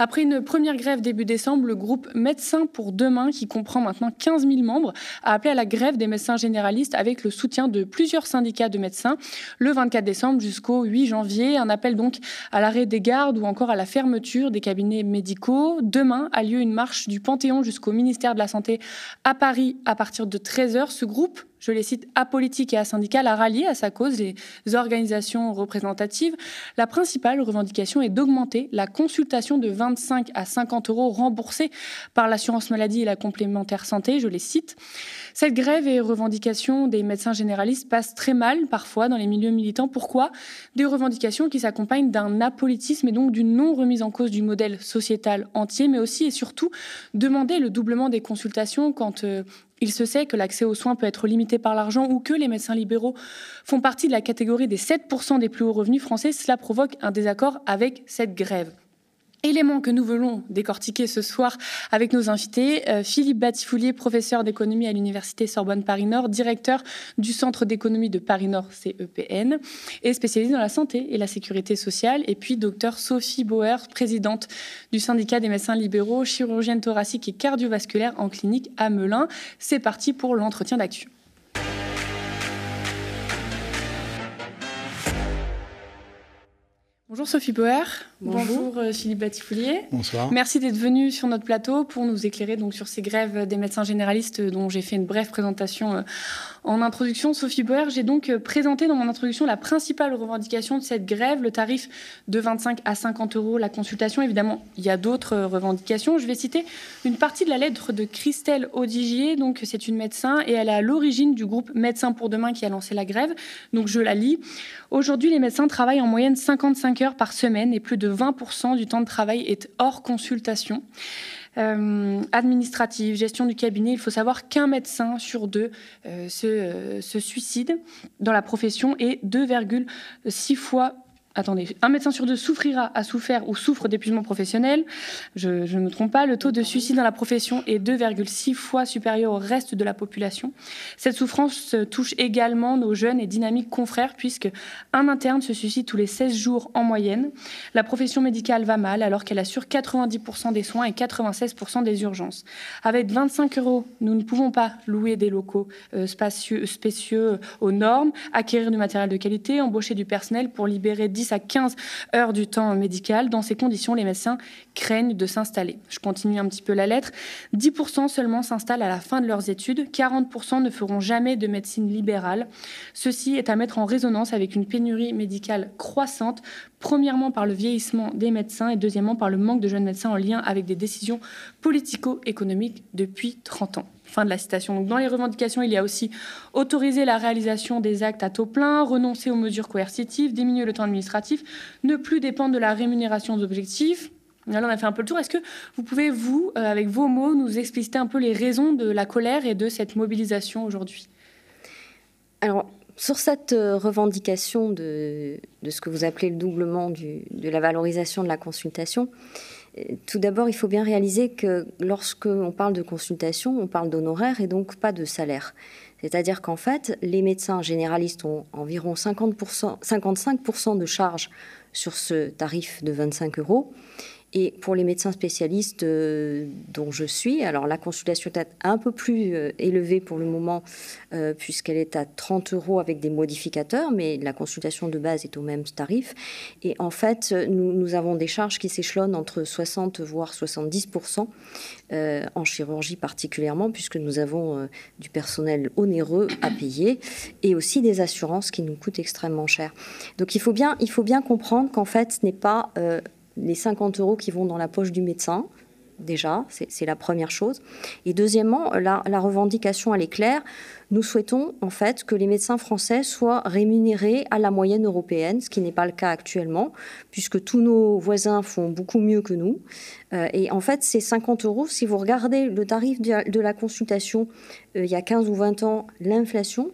Après une première grève début décembre, le groupe Médecins pour demain, qui comprend maintenant 15 000 membres, a appelé à la grève des médecins généralistes avec le soutien de plusieurs syndicats de médecins le 24 décembre jusqu'au 8 janvier. Un appel donc à l'arrêt des gardes ou encore à la fermeture des cabinets médicaux. Demain a lieu une marche du Panthéon jusqu'au ministère de la Santé à Paris à partir de 13h. Ce groupe je les cite, apolitique et asyndical, a rallié à sa cause les organisations représentatives. La principale revendication est d'augmenter la consultation de 25 à 50 euros remboursée par l'assurance maladie et la complémentaire santé. Je les cite. Cette grève et revendications des médecins généralistes passent très mal parfois dans les milieux militants. Pourquoi? Des revendications qui s'accompagnent d'un apolitisme et donc d'une non-remise en cause du modèle sociétal entier, mais aussi et surtout demander le doublement des consultations quand euh, il se sait que l'accès aux soins peut être limité par l'argent ou que les médecins libéraux font partie de la catégorie des 7% des plus hauts revenus français. Cela provoque un désaccord avec cette grève. Élément que nous voulons décortiquer ce soir avec nos invités. Euh, Philippe Batifoulier, professeur d'économie à l'Université Sorbonne Paris-Nord, directeur du Centre d'économie de Paris-Nord, CEPN, et spécialisé dans la santé et la sécurité sociale. Et puis docteur Sophie Bauer, présidente du syndicat des médecins libéraux, chirurgienne thoracique et cardiovasculaire en clinique à Melun. C'est parti pour l'entretien d'actu. Bonjour Sophie Bauer. Bonjour, euh, Philippe Batifoulier. Bonsoir. Merci d'être venu sur notre plateau pour nous éclairer donc sur ces grèves des médecins généralistes dont j'ai fait une brève présentation euh, en introduction. Sophie Bauer, j'ai donc euh, présenté dans mon introduction la principale revendication de cette grève, le tarif de 25 à 50 euros la consultation. Évidemment, il y a d'autres revendications. Je vais citer une partie de la lettre de Christelle Audigier. Donc, c'est une médecin et elle est à l'origine du groupe Médecins pour demain qui a lancé la grève. Donc, je la lis. Aujourd'hui, les médecins travaillent en moyenne 55 heures par semaine et plus de 20% du temps de travail est hors consultation. Euh, administrative, gestion du cabinet, il faut savoir qu'un médecin sur deux euh, se, euh, se, suicide dans la profession et 2,6 fois attendez, un médecin sur deux souffrira, a souffert ou souffre d'épuisement professionnel. Je, ne me trompe pas, le taux de suicide dans la profession est 2,6 fois supérieur au reste de la population. Cette souffrance touche également nos jeunes et dynamiques confrères, puisque un interne se suicide tous les 16 jours en moyenne. La profession médicale va mal, alors qu'elle assure 90% des soins et 96% des urgences. Avec 25 euros, nous ne pouvons pas louer des locaux euh, spacieux, spécieux aux normes, acquérir du matériel de qualité, embaucher du personnel pour libérer 10 à 15 heures du temps médical. Dans ces conditions, les médecins craignent de s'installer. Je continue un petit peu la lettre. 10% seulement s'installent à la fin de leurs études, 40% ne feront jamais de médecine libérale. Ceci est à mettre en résonance avec une pénurie médicale croissante, premièrement par le vieillissement des médecins et deuxièmement par le manque de jeunes médecins en lien avec des décisions politico-économiques depuis 30 ans. De la citation. Dans les revendications, il y a aussi autoriser la réalisation des actes à taux plein, renoncer aux mesures coercitives, diminuer le temps administratif, ne plus dépendre de la rémunération d'objectifs. Là, on a fait un peu le tour. Est-ce que vous pouvez, vous, euh, avec vos mots, nous expliciter un peu les raisons de la colère et de cette mobilisation aujourd'hui? Alors, sur cette euh, revendication de, ce que vous appelez le doublement de la valorisation de la consultation, tout d'abord, il faut bien réaliser que lorsqu'on parle de consultation, on parle d'honoraires et donc pas de salaire. C'est-à-dire qu'en fait, les médecins généralistes ont environ 50%, 55% de charges sur ce tarif de 25 euros et pour les médecins spécialistes euh, dont je suis, alors la consultation est un peu plus euh, élevée pour le moment euh, puisqu'elle est à 30 euros avec des modificateurs, mais la consultation de base est au même tarif. Et en fait, nous, avons des charges qui s'échelonnent entre 60 voire 70% en chirurgie particulièrement, puisque nous avons du personnel onéreux à payer et aussi des assurances qui nous coûtent extrêmement cher. Donc il faut bien, il faut bien comprendre qu'en fait, ce n'est pas les 50 euros qui vont dans la poche du médecin, déjà, c'est la première chose. Et deuxièmement, la, revendication, elle est claire. Nous souhaitons en fait que les médecins français soient rémunérés à la moyenne européenne, ce qui n'est pas le cas actuellement, puisque tous nos voisins font beaucoup mieux que nous. Euh, et en fait, ces 50 euros, si vous regardez le tarif de, la consultation euh, il y a 15 ou 20 ans, l'inflation,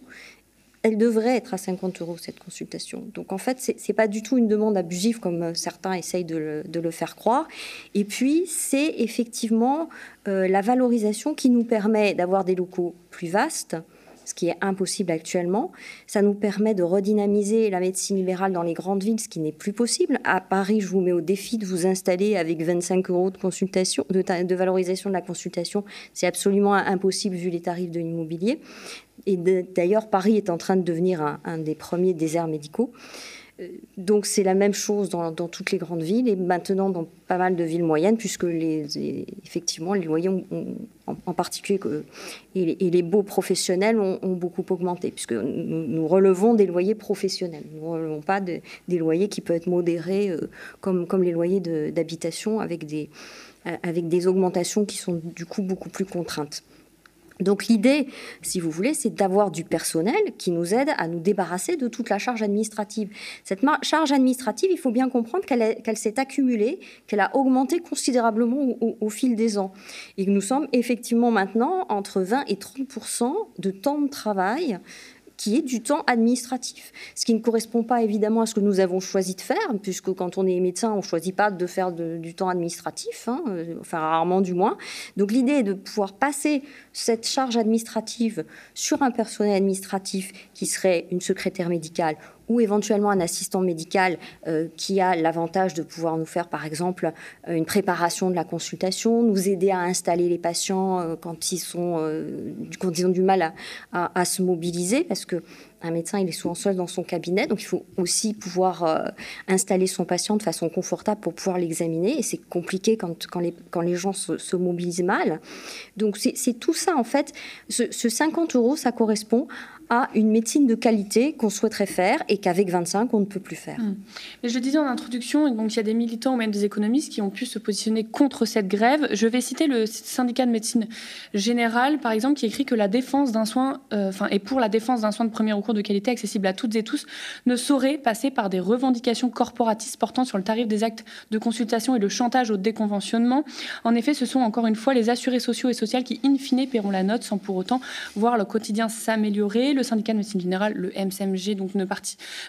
elle devrait être à 50 euros, cette consultation. Donc en fait, ce n'est pas du tout une demande abusive comme euh, certains essayent de le, faire croire. Et puis, c'est effectivement euh, la valorisation qui nous permet d'avoir des locaux plus vastes, ce qui est impossible actuellement. Ça nous permet de redynamiser la médecine libérale dans les grandes villes, ce qui n'est plus possible. À Paris, je vous mets au défi de vous installer avec 25 euros de consultation, de, valorisation de la consultation. C'est absolument impossible vu les tarifs de l'immobilier. Et d'ailleurs, Paris est en train de devenir un, des premiers déserts médicaux. Euh, donc c'est la même chose dans, toutes les grandes villes et maintenant dans pas mal de villes moyennes, puisque les, effectivement les loyers, en, particulier et, les, beaux professionnels, ont, beaucoup augmenté, puisque nous, relevons des loyers professionnels. Nous ne relevons pas des loyers qui peuvent être modérés euh, comme, les loyers d'habitation avec des augmentations qui sont du coup beaucoup plus contraintes. Donc l'idée, si vous voulez, c'est d'avoir du personnel qui nous aide à nous débarrasser de toute la charge administrative. Cette charge administrative, il faut bien comprendre qu'elle s'est accumulée, qu'elle a augmenté considérablement au, fil des ans. Et que nous sommes effectivement maintenant entre 20 et 30% de temps de travail qui est du temps administratif. Ce qui ne correspond pas évidemment à ce que nous avons choisi de faire, puisque quand on est médecin, on ne choisit pas de faire du temps administratif, hein, euh, enfin rarement du moins. Donc l'idée est de pouvoir passer cette charge administrative sur un personnel administratif qui serait une secrétaire médicale ou éventuellement un assistant médical euh, qui a l'avantage de pouvoir nous faire, par exemple, euh, une préparation de la consultation, nous aider à installer les patients euh, quand, ils ont du mal à, se mobiliser, parce que un médecin, il est souvent seul dans son cabinet, donc il faut aussi pouvoir installer son patient de façon confortable pour pouvoir l'examiner. Et c'est compliqué quand, quand, les, quand les gens se, mobilisent mal. Donc c'est tout ça, en fait. Ce, ce 50 euros, ça correspond à une médecine de qualité qu'on souhaiterait faire et qu'avec 25, on ne peut plus faire. Hmm. Mais je le disais en introduction, donc il y a des militants ou même des économistes qui ont pu se positionner contre cette grève. Je vais citer le syndicat de médecine générale, par exemple, qui écrit que la défense d'un soin, euh, enfin, et pour la défense d'un soin de premier recours de qualité accessible à toutes et tous, ne saurait passer par des revendications corporatistes portant sur le tarif des actes de consultation et le chantage au déconventionnement. En effet, ce sont encore une fois les assurés sociaux et sociaux qui, in fine, paieront la note sans pour autant voir le quotidien s'améliorer le syndicat de médecine générale, le MCMG,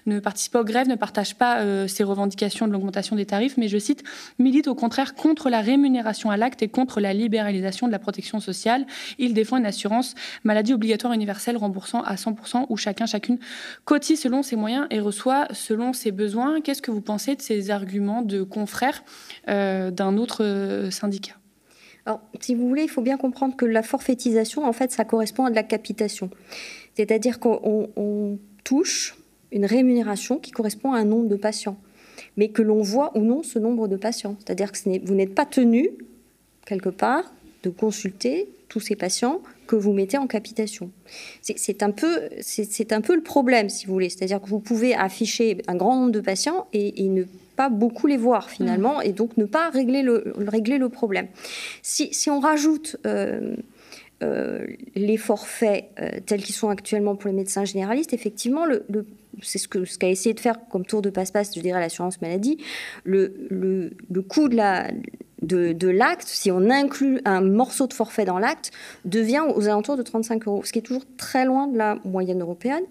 ne, participe pas aux grèves, ne partage pas euh, ces revendications de l'augmentation des tarifs, mais je cite, milite au contraire contre la rémunération à l'acte et contre la libéralisation de la protection sociale. Il défend une assurance maladie obligatoire universelle remboursant à 100% où chacun, chacune cotise selon ses moyens et reçoit selon ses besoins. Qu'est-ce que vous pensez de ces arguments de confrères euh, d'un autre euh, syndicat? Alors, si vous voulez, il faut bien comprendre que la forfaitisation, en fait, ça correspond à de la capitation. C'est-à-dire qu'on touche une rémunération qui correspond à un nombre de patients, mais que l'on voit ou non ce nombre de patients. C'est-à-dire que vous n'êtes pas tenu, quelque part, de consulter tous ces patients que vous mettez en capitation. C'est un, peu, un peu le problème, si vous voulez. C'est-à-dire que vous pouvez afficher un grand nombre de patients et, ne pas beaucoup les voir finalement, mmh. et donc ne pas régler le, régler le problème. Si, on rajoute... Euh, les forfaits euh, tels qu'ils sont actuellement pour les médecins généralistes, effectivement, le, c'est ce qu'a ce essayé de faire comme tour de passe-passe, je dirais, l'assurance maladie, le, le, le coût de la, de, l'acte, si on inclut un morceau de forfait dans l'acte, devient aux alentours de 35 euros, ce qui est toujours très loin de la moyenne européenne.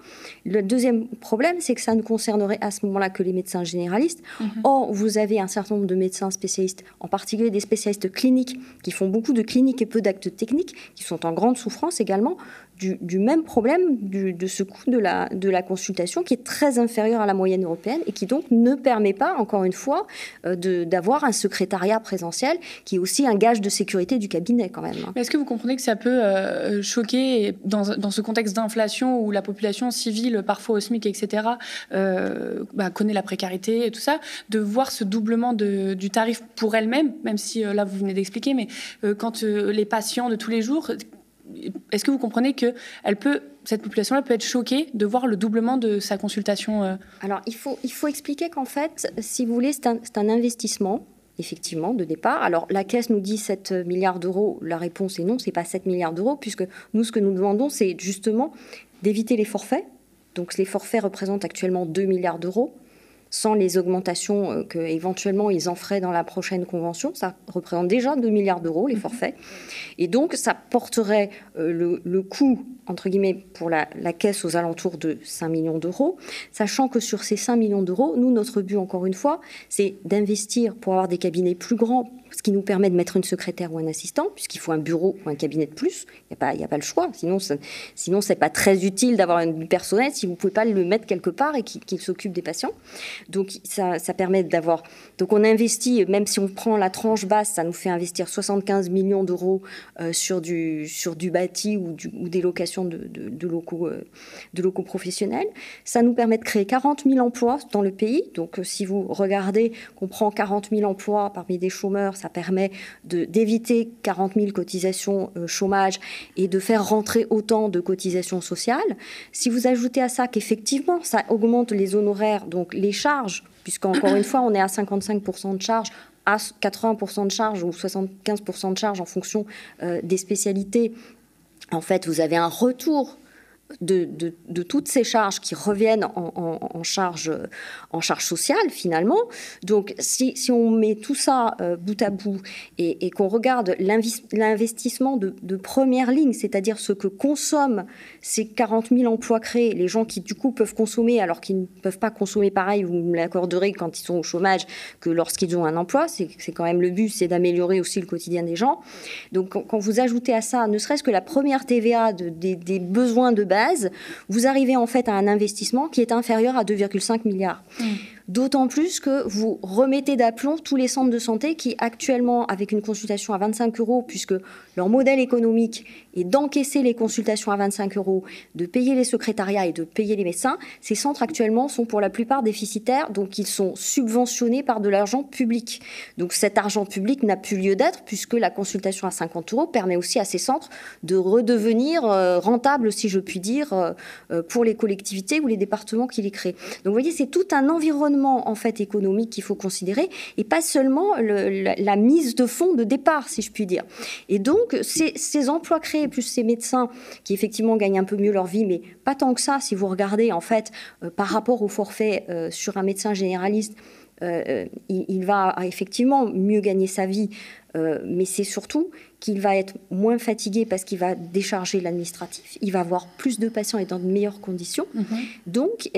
Le deuxième problème, c'est que ça ne concernerait à ce moment-là que les médecins généralistes. Mhm. Or, vous avez un certain nombre de médecins spécialistes, en particulier des spécialistes cliniques, qui font beaucoup de cliniques et peu d'actes techniques, qui sont en grande souffrance également du, même problème de ce coût de la, de la consultation qui est très inférieur à la moyenne européenne et qui donc ne permet pas, encore une fois, euh, d'avoir un secrétariat présentiel qui est aussi un gage de sécurité du cabinet quand même. Est-ce que vous comprenez que ça peut euh, choquer dans, dans, ce contexte d'inflation où la population civile, parfois au SMIC, etc., euh, bah, connaît la précarité et tout ça, de voir ce doublement de, du tarif pour elle-même, même si là vous venez d'expliquer, mais quand les patients de tous les jours est-ce que vous comprenez que cette population-là peut être choquée de voir le doublement de sa consultation euh Alors, il faut, il faut expliquer qu'en fait, si vous voulez, c'est un, un, investissement, effectivement, de départ. Alors, la Caisse nous dit 7 milliards d'euros. La réponse est non, c'est pas 7 milliards d'euros, puisque nous, ce que nous demandons, c'est justement d'éviter les forfaits. Donc, les forfaits représentent actuellement 2 milliards d'euros sans les augmentations euh, qu'éventuellement ils en feraient dans la prochaine convention. Ça représente déjà 2 milliards d'euros, les mhm. forfaits. Et donc, ça porterait euh, le, coût, entre guillemets, pour la, caisse aux alentours de 5 millions d'euros, sachant que sur ces 5 millions d'euros, nous, notre but, encore une fois, c'est d'investir pour avoir des cabinets plus grands, ce qui nous permet de mettre une secrétaire ou un assistant, puisqu'il faut un bureau ou un cabinet de plus. Il n'y a, a pas le choix. Sinon, sinon c'est pas très utile d'avoir un personnel si vous ne pouvez pas le mettre quelque part et qu'il s'occupe des patients. Donc, ça, ça permet d'avoir. Donc, on investit, même si on prend la tranche basse, ça nous fait investir 75 millions d'euros euh, sur, du, sur du bâti ou, du, ou des locations de, de, locaux, euh, de locaux professionnels. Ça nous permet de créer 40 000 emplois dans le pays. Donc, euh, si vous regardez qu'on prend 40 000 emplois parmi des chômeurs, ça permet d'éviter 40 000 cotisations euh, chômage et de faire rentrer autant de cotisations sociales. Si vous ajoutez à ça qu'effectivement, ça augmente les honoraires, donc les charges, puisqu'encore une fois, on est à 55% de charges à 80% de charges ou 75% de charges en fonction euh, des spécialités, en fait, vous avez un retour de, toutes ces charges qui reviennent en, charge, en charge sociale finalement. Donc si, on met tout ça euh, bout à bout et, qu'on regarde l'investissement de, première ligne, c'est-à-dire ce que consomment ces 40 000 emplois créés, les gens qui du coup peuvent consommer alors qu'ils ne peuvent pas consommer pareil, vous me l'accorderez quand ils sont au chômage que lorsqu'ils ont un emploi, c'est quand même le but, c'est d'améliorer aussi le quotidien des gens. Donc quand, vous ajoutez à ça, ne serait-ce que la première TVA des, des besoins de base, vous arrivez en fait à un investissement qui est inférieur à 2,5 milliards. Mmh. D'autant plus que vous remettez d'aplomb tous les centres de santé qui actuellement, avec une consultation à 25 euros, puisque leur modèle économique est d'encaisser les consultations à 25 euros, de payer les secrétariats et de payer les médecins, ces centres actuellement sont pour la plupart déficitaires, donc ils sont subventionnés par de l'argent public. Donc cet argent public n'a plus lieu d'être puisque la consultation à 50 euros permet aussi à ces centres de redevenir euh, rentables, si je puis dire, euh, euh, pour les collectivités ou les départements qui les créent. Donc vous voyez, c'est tout un environnement en fait économique qu'il faut considérer et pas seulement la, mise de fonds de départ, si je puis dire. Et donc ces, emplois créés plus ces médecins qui effectivement gagnent un peu mieux leur vie, mais pas tant que ça si vous regardez en fait euh, par rapport au forfait euh, sur un médecin généraliste. Euh, il, va effectivement mieux gagner sa vie, mais c'est surtout qu'il va être moins fatigué parce qu'il va décharger l'administratif, il va avoir plus de patients et dans de meilleures conditions. Mhm. Donc,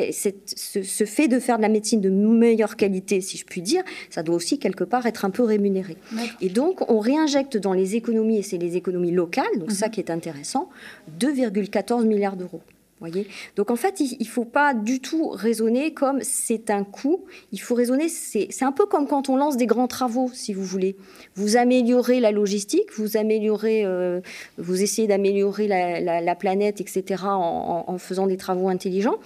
ce, fait de faire de la médecine de meilleure qualité, si je puis dire, ça doit aussi quelque part être un peu rémunéré. Et donc, on réinjecte dans les économies, et c'est les économies locales, donc ça mhm. qui est intéressant, 2,14 milliards d'euros. Voyez Donc en fait, il ne faut pas du tout raisonner comme c'est un coût. Il faut raisonner, c'est un peu comme quand on lance des grands travaux, si vous voulez. Vous améliorez la logistique, vous améliorez, euh, vous essayez d'améliorer la, planète, etc. En, faisant des travaux intelligents.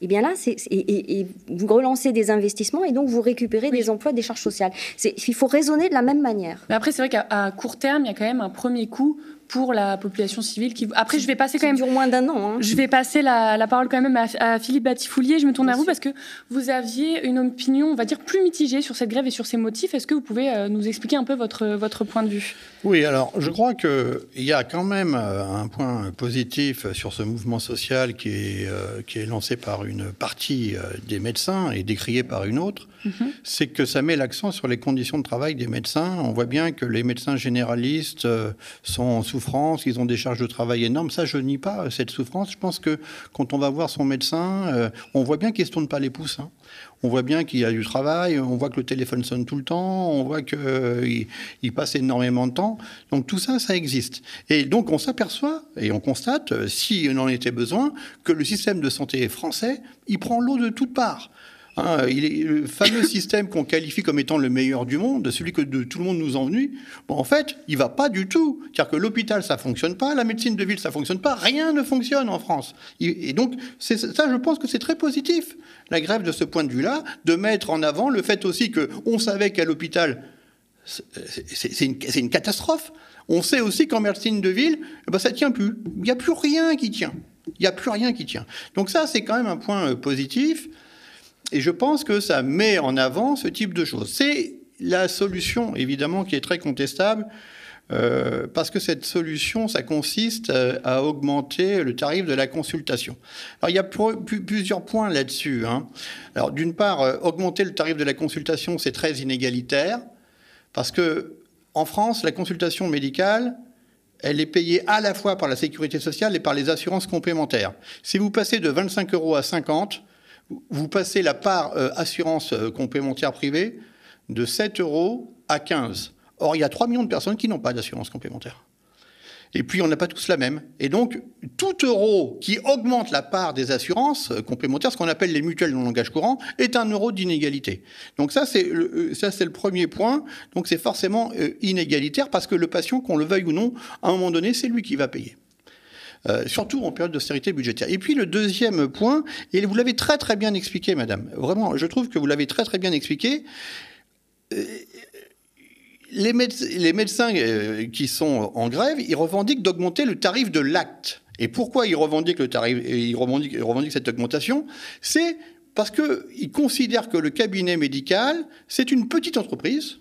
Et eh bien là, c'est et, vous relancez des investissements et donc vous récupérez des emplois, des charges sociales. Il faut raisonner de la même manière. Mais après, c'est vrai qu'à court terme, il y a quand même un premier coût pour la population civile. Qui... Après, je vais passer quand même. dure moins d'un an. Hein. Je vais passer la, parole quand même à, Philippe Batifoulier. Je me tourne à vous parce que vous aviez une opinion, on va dire, plus mitigée sur cette grève et sur ses motifs. Est-ce que vous pouvez euh, nous expliquer un peu votre, votre point de vue? Oui, alors je crois qu'il y a quand même euh, un point positif sur ce mouvement social qui est, euh, qui est lancé par une partie des médecins et décrié par une autre. Mhm. C'est que ça met l'accent sur les conditions de travail des médecins. On voit bien que les médecins généralistes sont en souffrance ils ont des charges de travail énormes. Ça, je nie pas cette souffrance. Je pense que quand on va voir son médecin, euh, on voit bien qu'il ne se tourne pas les pouces. Hein. On voit bien qu'il y a du travail, on voit que le téléphone sonne tout le temps, on voit qu'il euh, il passe énormément de temps. Donc tout ça, ça existe. Et donc on s'aperçoit et on constate, euh, si en était besoin, que le système de santé français, il prend l'eau de toutes parts. Hein, il est le fameux système qu'on qualifie comme étant le meilleur du monde, celui que tout le monde nous ennuie. Bon, en fait, il va pas du tout. C'est-à-dire que l'hôpital, ça fonctionne pas, la médecine de ville, ça fonctionne pas, rien ne fonctionne en France. Et donc, ça, je pense que c'est très positif, la grève de ce point de vue-là, de mettre en avant le fait aussi que on savait qu'à l'hôpital, c'est une, une, catastrophe. On sait aussi qu'en médecine de ville, eh ben, ça tient plus. Il n'y a plus rien qui tient. Il n'y a plus rien qui tient. Donc ça, c'est quand même un point euh, positif. Et je pense que ça met en avant ce type de choses. C'est la solution, évidemment, qui est très contestable. Euh, parce que cette solution, ça consiste à, augmenter le tarif de la consultation. Alors, il y a plusieurs points là-dessus. Hein. Alors, d'une part, euh, augmenter le tarif de la consultation, c'est très inégalitaire, parce que en France, la consultation médicale, elle est payée à la fois par la sécurité sociale et par les assurances complémentaires. Si vous passez de 25 euros à 50, vous passez la part euh, assurance euh, complémentaire privée de 7 euros à 15. Or, il y a 3 millions de personnes qui n'ont pas d'assurance complémentaire. Et puis, on n'a pas tous la même. Et donc, tout euro qui augmente la part des assurances euh, complémentaires, ce qu'on appelle les mutuelles dans le langage courant, est un euro d'inégalité. Donc ça, c'est le, euh, ça, c'est le premier point. Donc c'est forcément euh, inégalitaire parce que le patient, qu'on le veuille ou non, à un moment donné, c'est lui qui va payer. Surtout en période d'austérité budgétaire. Et puis le deuxième point, et vous l'avez très très bien expliqué, madame, vraiment, je trouve que vous l'avez très très bien expliqué, les, médecins euh, qui sont en grève, ils revendiquent d'augmenter le tarif de l'acte. Et pourquoi ils revendiquent, le tarif, ils revendiquent cette augmentation? C'est parce qu'ils considèrent que le cabinet médical, c'est une petite entreprise,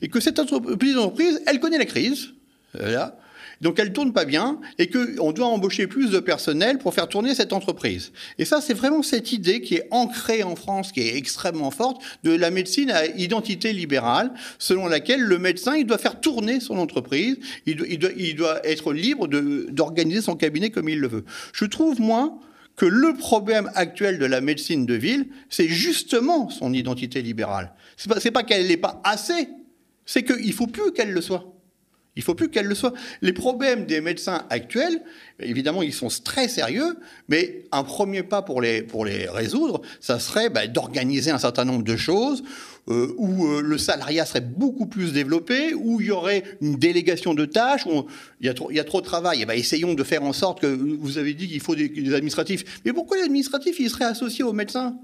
et que cette petite entreprise, elle connaît la crise. Là, donc elle tourne pas bien et qu'on doit embaucher plus de personnel pour faire tourner cette entreprise. Et ça, c'est vraiment cette idée qui est ancrée en France, qui est extrêmement forte, de la médecine à identité libérale, selon laquelle le médecin, il doit faire tourner son entreprise, il doit être libre d'organiser son cabinet comme il le veut. Je trouve, moi, que le problème actuel de la médecine de ville, c'est justement son identité libérale. C'est pas, pas qu'elle n'est pas assez, c'est qu'il faut plus qu'elle le soit. Il faut plus qu'elle le soit. Les problèmes des médecins actuels, évidemment, ils sont très sérieux, mais un premier pas pour les, pour les résoudre, ça serait bah, d'organiser un certain nombre de choses euh, où euh, le salariat serait beaucoup plus développé, où il y aurait une délégation de tâches, où il y a trop, y a trop de travail. Eh ben, essayons de faire en sorte que vous avez dit qu'il faut des, des administratifs. Mais pourquoi les administratifs, ils seraient associés aux médecins?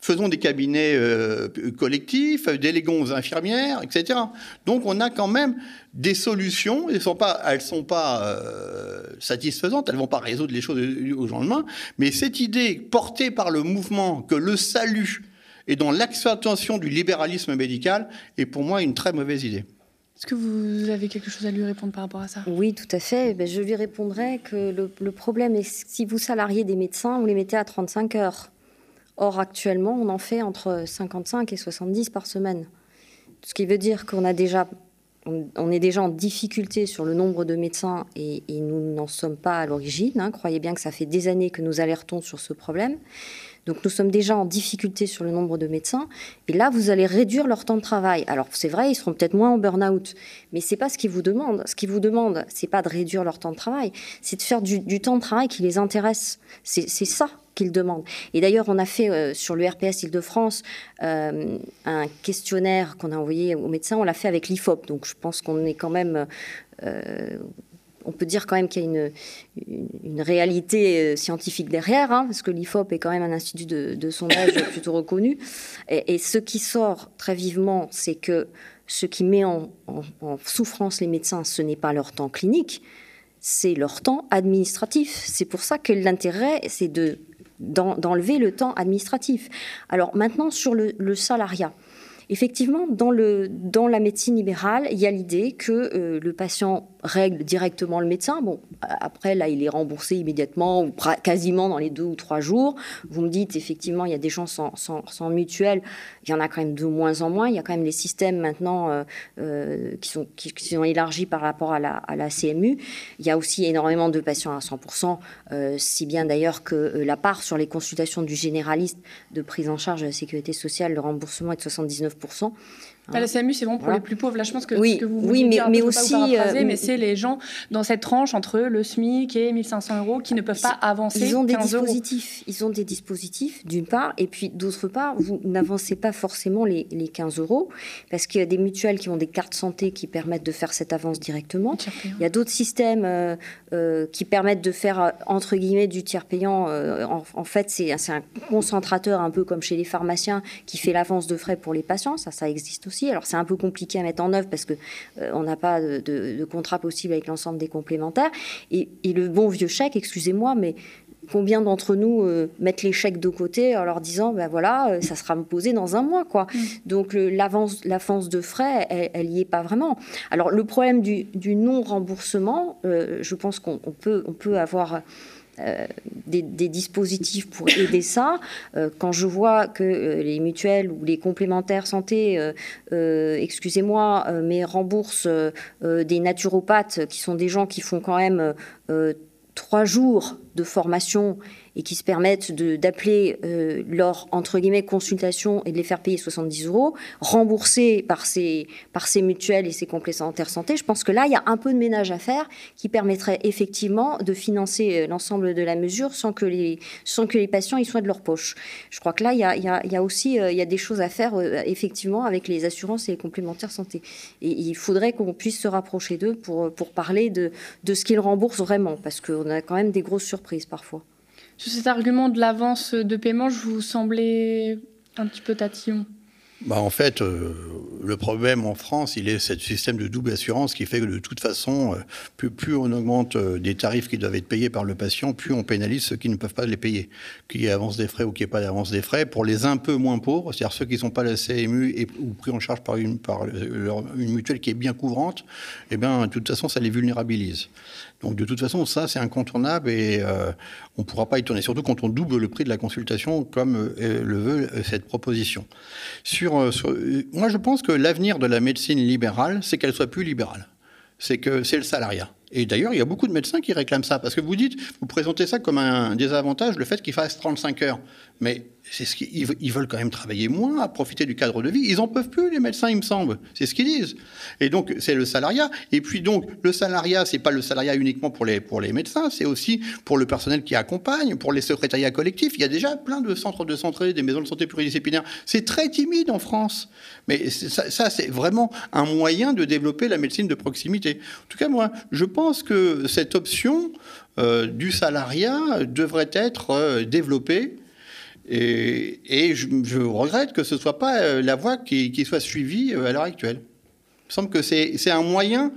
Faisons des cabinets euh, collectifs, déléguons aux infirmières, etc. Donc on a quand même des solutions, elles ne sont pas, elles sont pas euh, satisfaisantes, elles ne vont pas résoudre les choses au jour lendemain, mais cette idée portée par le mouvement que le salut est dans l'accentuation du libéralisme médical est pour moi une très mauvaise idée. Est-ce que vous avez quelque chose à lui répondre par rapport à ça? Oui, tout à fait. Ben, je lui répondrai que le, le problème est si vous salariez des médecins, vous les mettez à 35 heures. Or, actuellement, on en fait entre 55 et 70 par semaine. Ce qui veut dire qu'on a déjà, on, est déjà en difficulté sur le nombre de médecins et, nous n'en sommes pas à l'origine. Hein. Croyez bien que ça fait des années que nous alertons sur ce problème. Donc nous sommes déjà en difficulté sur le nombre de médecins. Et là, vous allez réduire leur temps de travail. Alors c'est vrai, ils seront peut-être moins en burn-out, mais c'est pas ce qu'ils vous demandent. Ce qu'ils vous demandent, c'est pas de réduire leur temps de travail, c'est de faire du, temps de travail qui les intéresse. C'est ça qu'ils demandent. Et d'ailleurs, on a fait euh, sur le RPS Île-de-France euh, un questionnaire qu'on a envoyé aux médecins. On l'a fait avec l'IFOP. Donc, je pense qu'on est quand même. Euh, on peut dire quand même qu'il y a une, réalité scientifique derrière, hein, parce que l'IFOP est quand même un institut de, sondage plutôt reconnu. Et, ce qui sort très vivement, c'est que ce qui met en, souffrance les médecins, ce n'est pas leur temps clinique, c'est leur temps administratif. C'est pour ça que l'intérêt, c'est de d'enlever le temps administratif. Alors maintenant, sur le salariat. Effectivement, dans, la médecine libérale, il y a l'idée que euh, le patient règle directement le médecin. Bon, après, là, il est remboursé immédiatement ou quasiment dans les deux ou trois jours. Vous me dites, effectivement, il y a des gens sans, mutuelle. Il y en a quand même de moins en moins. Il y a quand même les systèmes maintenant euh, euh, qui, sont, qui, sont élargis par rapport à la, à la, CMU. Il y a aussi énormément de patients à 100%, si bien d'ailleurs que la part sur les consultations du généraliste de prise en charge de la sécurité sociale, le remboursement est de 79%. 19%. Ah, la CMU, c'est bon pour les plus pauvres. Là, je pense que oui, ce que vous oui, mais, mais aussi, euh, mais c'est les gens dans cette tranche entre le SMIC et 1500 euros qui ne peuvent pas avancer. Ils ont des dispositifs. Ils ont des dispositifs, d'une part, et puis d'autre part, vous n'avancez pas forcément les, les 15 euros parce qu'il y a des mutuelles qui ont des cartes santé qui permettent de faire cette avance directement. Il y a d'autres systèmes euh, euh, qui permettent de faire entre guillemets du tiers payant. En, en, fait, c'est un concentrateur un peu comme chez les pharmaciens qui fait l'avance de frais pour les patients. Ça, ça existe aussi. Alors c'est un peu compliqué à mettre en œuvre parce que euh, on n'a pas de, contrat possible avec l'ensemble des complémentaires. Et, le bon vieux chèque, excusez-moi, mais combien d'entre nous euh, mettent les chèques de côté en leur disant ben voilà euh, ça sera posé dans un mois quoi mm. donc l'avance l'avance de frais elle, n'y est pas vraiment alors le problème du, du non remboursement je pense qu'on peut on peut avoir euh, des, dispositifs pour aider ça. Euh, quand je vois que euh, les mutuelles ou les complémentaires santé, excusez-moi, mais remboursent des naturopathes qui sont des gens qui font quand même trois jours de formation et qui se permettent d'appeler euh, leur entre guillemets consultation et de les faire payer 70 euros, remboursés par ces, par ces mutuelles et ces complémentaires santé, je pense que là, il y a un peu de ménage à faire qui permettrait effectivement de financer euh, l'ensemble de la mesure sans que les, sans que les patients y soient de leur poche. Je crois que là, il y a, il y a, aussi euh, il y a des choses à faire effectivement avec les assurances et les complémentaires santé. Et il faudrait qu'on puisse se rapprocher d'eux pour, pour parler de, de ce qu'ils remboursent vraiment, parce qu'on a quand même des grosses surprises parfois. Sur cet argument de l'avance de paiement, je vous semblais un petit peu tatillon. Bah en fait, euh, le problème en France, il est ce système de double assurance qui fait que de toute façon, euh, plus, on augmente euh, des tarifs qui doivent être payés par le patient, plus on pénalise ceux qui ne peuvent pas les payer. Qu'il y ait avance des frais ou qu'il n'y pas d'avance des frais. Pour les un peu moins pauvres, c'est-à-dire ceux qui ne sont pas la CMU ou pris en charge par une, par une mutuelle qui est bien couvrante, eh bien, de toute façon, ça les vulnérabilise. Donc de toute façon, ça, c'est incontournable et euh, on ne pourra pas y tourner, surtout quand on double le prix de la consultation comme euh, le veut euh, cette proposition. Sur, moi, je pense que l'avenir de la médecine libérale, c'est qu'elle soit plus libérale. C'est que c'est le salariat. Et d'ailleurs, il y a beaucoup de médecins qui réclament ça, parce que vous dites, vous présentez ça comme un désavantage, le fait qu'il fasse 35 heures. Mais c'est ce qu'ils ils veulent quand même travailler moins, profiter du cadre de vie. Ils en peuvent plus, les médecins, il me semble. C'est ce qu'ils disent. Et donc, c'est le salariat. Et puis donc, le salariat, c'est pas le salariat uniquement pour les, pour les médecins, c'est aussi pour le personnel qui accompagne, pour les secrétariats collectifs. Il y a déjà plein de centres de santé, des maisons de santé pluridisciplinaires. C'est très timide en France. Mais ça, ça c'est vraiment un moyen de développer la médecine de proximité. En tout cas, moi, je pense que cette option euh, du salariat devrait être euh, développée et, je, regrette que ce ne soit pas euh, la voie qui, soit suivie à l'heure actuelle. Il me semble que c'est un moyen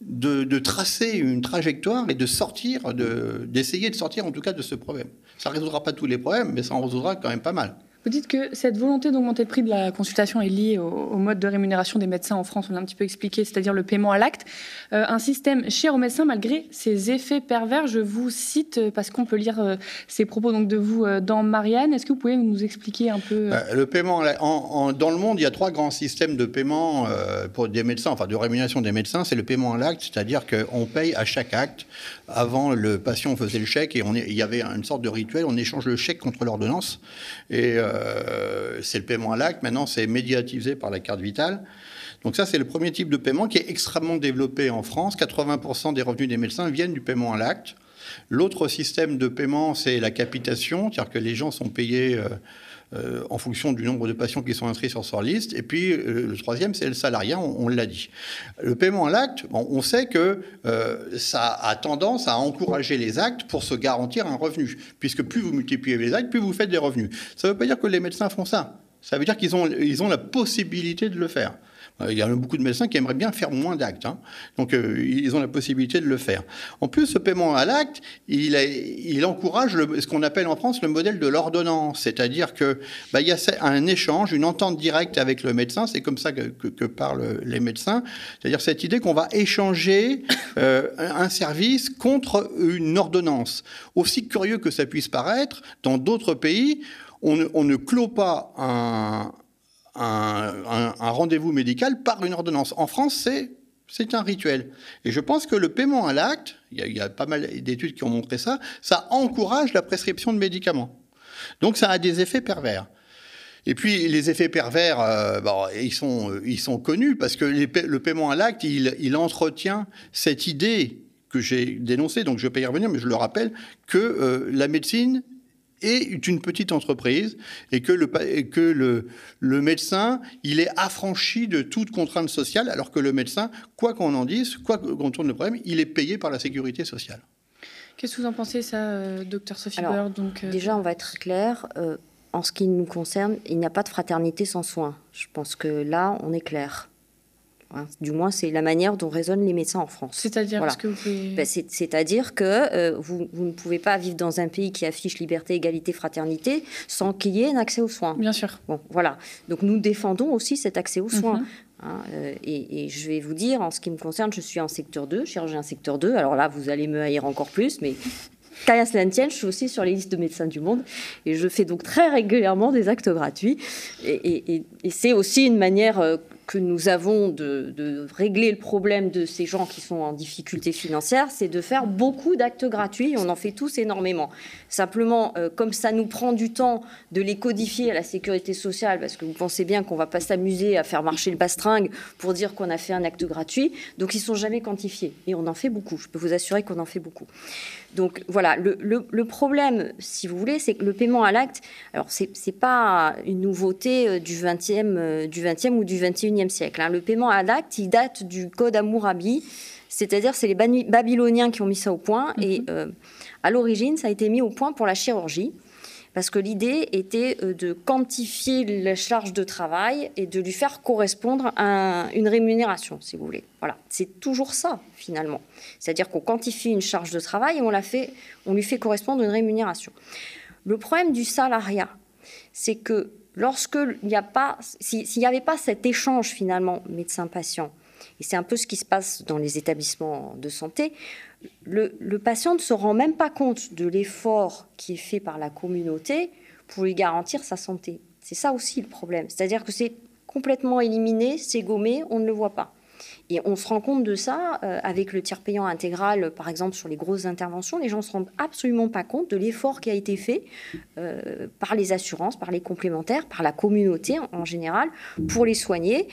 de, tracer une trajectoire et de sortir, d'essayer de, sortir en tout cas de ce problème. Ça ne résoudra pas tous les problèmes, mais ça en résoudra quand même pas mal. Vous dites que cette volonté d'augmenter le prix de la consultation est liée au, mode de rémunération des médecins en France, on l'a un petit peu expliqué, c'est-à-dire le paiement à l'acte. Euh, un système cher aux médecins malgré ses effets pervers. Je vous cite euh, parce qu'on peut lire euh, ces propos donc, de vous dans Marianne. Est-ce que vous pouvez nous expliquer un peu Le paiement, en, dans le monde, il y a trois grands systèmes de paiement pour des médecins, enfin de rémunération des médecins. C'est le paiement à l'acte, c'est-à-dire qu'on paye à chaque acte. Avant, le patient faisait le chèque et il y avait une sorte de rituel, on échange le chèque contre l'ordonnance. Et euh, c'est le paiement à l'acte. Maintenant, c'est médiatisé par la carte vitale. Donc ça, c'est le premier type de paiement qui est extrêmement développé en France. 80% des revenus des médecins viennent du paiement à l'acte. L'autre système de paiement, c'est la capitation, c'est-à-dire que les gens sont payés euh, euh, en fonction du nombre de patients qui sont inscrits sur leur liste. Et puis euh, le troisième, c'est le salariat, on, l'a dit. Le paiement à l'acte, on sait que euh, ça a tendance à encourager les actes pour se garantir un revenu, puisque plus vous multipliez les actes, plus vous faites des revenus. Ça ne veut pas dire que les médecins font ça. Ça veut dire qu'ils ont, ils ont la possibilité de le faire. Euh, il y a beaucoup de médecins qui aimeraient bien faire moins d'actes. Hein. Donc, euh, ils ont la possibilité de le faire. En plus, ce paiement à l'acte, il, encourage ce qu'on appelle en France le modèle de l'ordonnance. C'est-à-dire que bah, il y a un échange, une entente directe avec le médecin. C'est comme ça que, parlent les médecins. C'est-à-dire cette idée qu'on va échanger euh, un service contre une ordonnance. Aussi curieux que ça puisse paraître, dans d'autres pays, on on ne clôt pas un, un, rendez-vous médical par une ordonnance. En France, c'est un rituel. Et je pense que le paiement à l'acte, il, y, a pas mal d'études qui ont montré ça, ça encourage la prescription de médicaments. Donc ça a des effets pervers. Et puis les effets pervers, euh, ils, sont, connus parce que le paiement à l'acte, il, entretient cette idée que j'ai dénoncée, donc je pas y revenir, mais je le rappelle, que euh, la médecine est une petite entreprise et que le, que le, le médecin, il est affranchi de toute contrainte sociale, alors que le médecin, quoi qu'on en dise, quoi qu'on tourne le problème, il est payé par la sécurité sociale. Qu'est-ce que vous en pensez, ça, euh, docteur Sophie Bauer donc, euh, Déjà, on va être clair. Euh, en ce qui nous concerne, il n'y a pas de fraternité sans soins. Je pense que là, on est clair. Hein, du moins, c'est la manière dont raisonnent les médecins en France. C'est-à-dire que ben, C'est-à-dire que euh, vous, ne pouvez pas vivre dans un pays qui affiche liberté, égalité, fraternité sans qu'il y ait un accès aux soins. Bien sûr. Bon, voilà. Donc nous défendons aussi cet accès aux soins. Mhm. Hein, euh, et, je vais vous dire, en ce qui me concerne, je suis en secteur 2, chirurgien secteur 2. Alors là, vous allez me haïr encore plus, mais Qu'à cela tienne, je suis aussi sur les listes de médecins du monde et je fais donc très régulièrement des actes gratuits. Et, c'est aussi une manière euh, que nous avons de, régler le problème de ces gens qui sont en difficulté financière, c'est de faire beaucoup d'actes gratuits. On en fait tous énormément. Simplement, euh, comme ça nous prend du temps de les codifier à la sécurité sociale, parce que vous pensez bien qu'on ne va pas s'amuser à faire marcher le bastringue pour dire qu'on a fait un acte gratuit, donc ils sont jamais quantifiés. Et on en fait beaucoup. Je peux vous assurer qu'on en fait beaucoup. Donc voilà, le, problème, si vous voulez, c'est que le paiement à l'acte, alors c'est n'est pas une nouveauté euh, du 20e, euh, du 20e ou du 21e siècle. Hein. Le paiement à l'acte, il date du code Hammurabi, c'est-à-dire c'est les Babyloniens qui ont mis ça au point. Et mhm. euh, à l'origine, ça a été mis au point pour la chirurgie parce que l'idée était euh, de quantifier la charge de travail et de lui faire correspondre à une rémunération, si vous voulez. Voilà, c'est toujours ça finalement. C'est-à-dire qu'on quantifie une charge de travail et on, la fait, on lui fait correspondre une rémunération. Le problème du salariat, c'est que lorsque il n'y a pas, s'il n'y avait pas cet échange finalement médecin-patient, et c'est un peu ce qui se passe dans les établissements de santé, le, patient ne se rend même pas compte de l'effort qui est fait par la communauté pour lui garantir sa santé. C'est ça aussi le problème. C'est-à-dire que c'est complètement éliminé, c'est gommé, on ne le voit pas. Et on se rend compte de ça euh, avec le tiers payant intégral, par exemple sur les grosses interventions. Les gens ne se rendent absolument pas compte de l'effort qui a été fait euh, par les assurances, par les complémentaires, par la communauté en, général pour les soigner.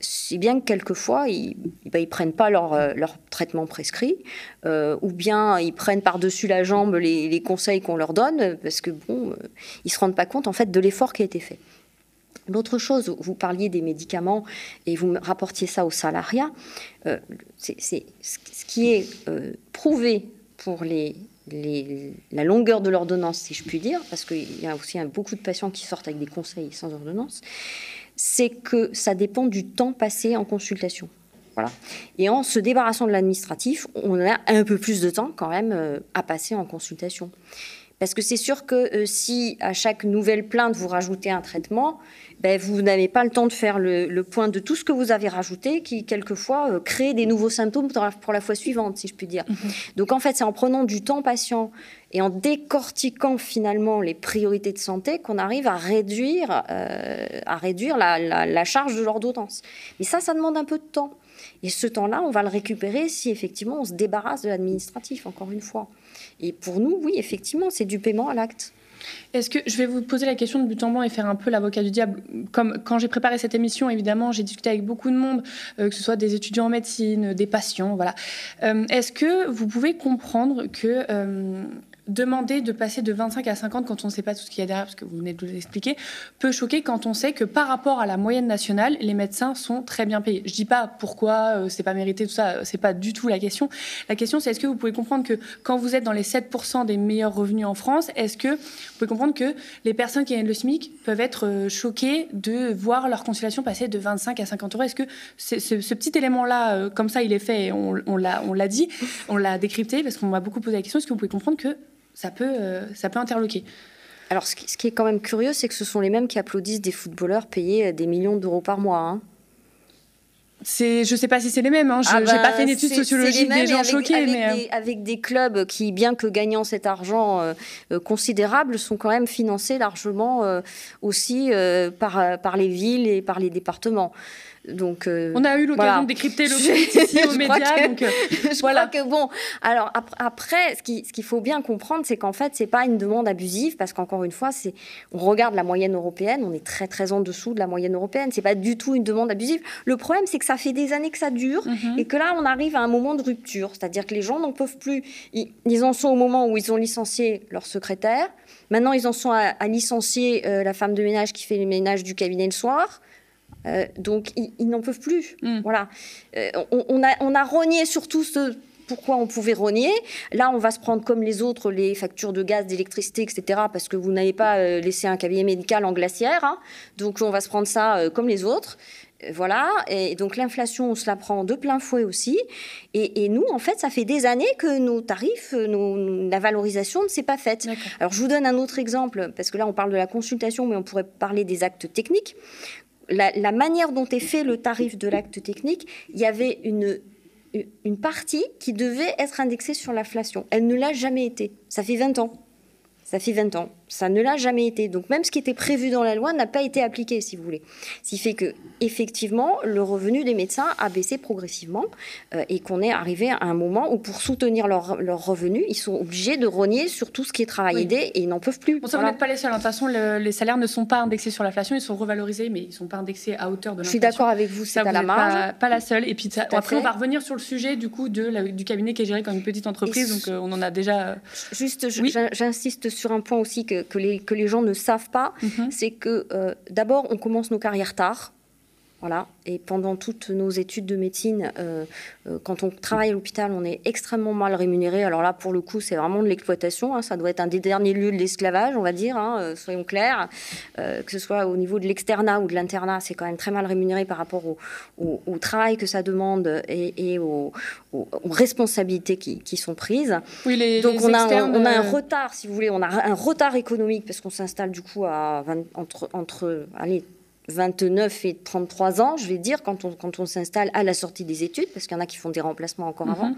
Si bien que quelquefois, ils ne ben, prennent pas leur, euh, leur traitement prescrit, ou bien ils prennent par-dessus la jambe les, les conseils qu'on leur donne, parce que bon, ils ne se rendent pas compte en fait de l'effort qui a été fait. L'autre chose, vous parliez des médicaments et vous rapportiez ça au salariat. Euh, c'est ce qui est euh, prouvé pour la longueur de l'ordonnance, si je puis dire, parce qu'il y a aussi beaucoup de patients qui sortent avec des conseils sans ordonnance, c'est que ça dépend du temps passé en consultation. Voilà. Et en se débarrassant de l'administratif, on a un peu plus de temps quand même euh, à passer en consultation. Parce que c'est sûr que si à chaque nouvelle plainte vous rajoutez un traitement, ben, vous n'avez pas le temps de faire le, point de tout ce que vous avez rajouté, qui quelquefois euh, crée des nouveaux symptômes pour la, fois suivante, si je puis dire. Mhm. Donc en fait, c'est en prenant du temps patient et en décortiquant finalement les priorités de santé qu'on arrive à réduire, euh, à réduire la, charge de l'ordonnance. Mais ça, ça demande un peu de temps. Et ce temps-là, on va le récupérer si effectivement on se débarrasse de l'administratif, encore une fois. Et pour nous, oui, effectivement, c'est du paiement à l'acte. Est-ce que je vais vous poser la question de but en blanc et faire un peu l'avocat du diable Comme quand j'ai préparé cette émission, évidemment, j'ai discuté avec beaucoup de monde, euh, que ce soit des étudiants en médecine, des patients, voilà. Euh, est-ce que vous pouvez comprendre que euh, demander de passer de 25 à 50 quand on ne sait pas tout ce qu'il y a derrière, parce que vous venez de vous expliquer, peut choquer quand on sait que par rapport à la moyenne nationale, les médecins sont très bien payés. Je dis pas pourquoi euh, c'est pas mérité tout ça, c'est pas du tout la question. La question c'est est-ce que vous pouvez comprendre que quand vous êtes dans les 7% des meilleurs revenus en France, est-ce que vous pouvez comprendre que les personnes qui gagnent le SMIC peuvent être euh, choquées de voir leur consultation passer de 25 à 50 euros? Est-ce que ce, petit élément-là, euh, comme ça, il est fait, on, on l'a dit, on l'a décrypté? Parce qu'on m'a beaucoup posé la question, est-ce que vous pouvez comprendre que ça peut, euh, ça peut interloquer. Alors, ce qui, est quand même curieux, c'est que ce sont les mêmes qui applaudissent des footballeurs payés euh, des millions d'euros par mois. Hein. C'est, je sais pas si c'est les mêmes. Hein. Je n'ai ah pas fait une étude sociologique des gens choqués, avec mais des, euh, avec des clubs qui, bien que gagnant cet argent considérable, sont quand même financés largement aussi par par les villes et par les départements. Donc, euh, on a eu l'occasion de décrypter le je, ici aux médias. donc, euh, je voilà. crois que bon. Alors après, ce qu'il faut bien comprendre, c'est qu'en fait, c'est pas une demande abusive, parce qu'encore une fois, c'est on regarde la moyenne européenne, on est très très en dessous de la moyenne européenne. C'est pas du tout une demande abusive. Le problème, c'est que ça fait des années que ça dure mhm. et que là, on arrive à un moment de rupture, c'est-à-dire que les gens n'en peuvent plus. Ils, en sont au moment où ils ont licencié leur secrétaire. Maintenant, ils en sont à, licencier euh, la femme de ménage qui fait le ménage du cabinet le soir. Euh, donc, ils, n'en peuvent plus. Mm. Voilà. Euh, on, a, on a rogné sur tout ce pourquoi on pouvait rogner. Là, on va se prendre comme les autres les factures de gaz, d'électricité, etc. Parce que vous n'avez pas euh, laissé un cabinet médical en glacière. Hein. Donc, on va se prendre ça comme les autres. Voilà, et donc l'inflation, on se la prend de plein fouet aussi. Et, nous, en fait, ça fait des années que nos tarifs, la valorisation ne s'est pas faite. Alors, je vous donne un autre exemple, parce que là, on parle de la consultation, mais on pourrait parler des actes techniques la, manière dont est fait le tarif de l'acte technique, il y avait une, une partie qui devait être indexée sur l'inflation. Elle ne l'a jamais été. Ça fait 20 ans. Ça fait 20 ans. Ça ne l'a jamais été. Donc même ce qui était prévu dans la loi n'a pas été appliqué, si vous voulez. Ce qui fait que effectivement, le revenu des médecins a baissé progressivement euh, et qu'on est arrivé à un moment où pour soutenir leurs leur revenus, ils sont obligés de rogner sur tout ce qui est travail aidé et ils n'en peuvent plus. Bon, ça, vous n'êtes pas les seuls. Hein. De toute façon, les salaires ne sont pas indexés sur l'inflation, ils sont revalorisés, mais ils ne sont pas indexés à hauteur de l'inflation. Je suis d'accord avec vous, c'est à la marge. Pas, la seule. Et puis après, on va revenir sur le sujet du coup de du cabinet qui est géré comme une petite entreprise, donc euh, on en a déjà. Juste, j'insiste sur un point aussi que, que, les, que les gens ne savent pas, mhm. c'est que euh, d'abord, on commence nos carrières tard. Voilà. Et pendant toutes nos études de médecine, euh, euh, quand on travaille à l'hôpital, on est extrêmement mal rémunéré. Alors là, pour le coup, c'est vraiment de l'exploitation. Hein. Ça doit être un des derniers lieux de l'esclavage, on va dire, hein, soyons clairs. que ce soit au niveau de l'externat ou de l'internat, c'est quand même très mal rémunéré par rapport au, travail que ça demande et, aux, responsabilités qui, sont prises. Oui, Donc on, a, on, a, un retard, si vous voulez, on a un retard économique parce qu'on s'installe du coup à entre, entre allez, 29 et 33 ans, je vais dire, quand on, quand on s'installe à la sortie des études, parce qu'il y en a qui font des remplacements encore avant. Mhm.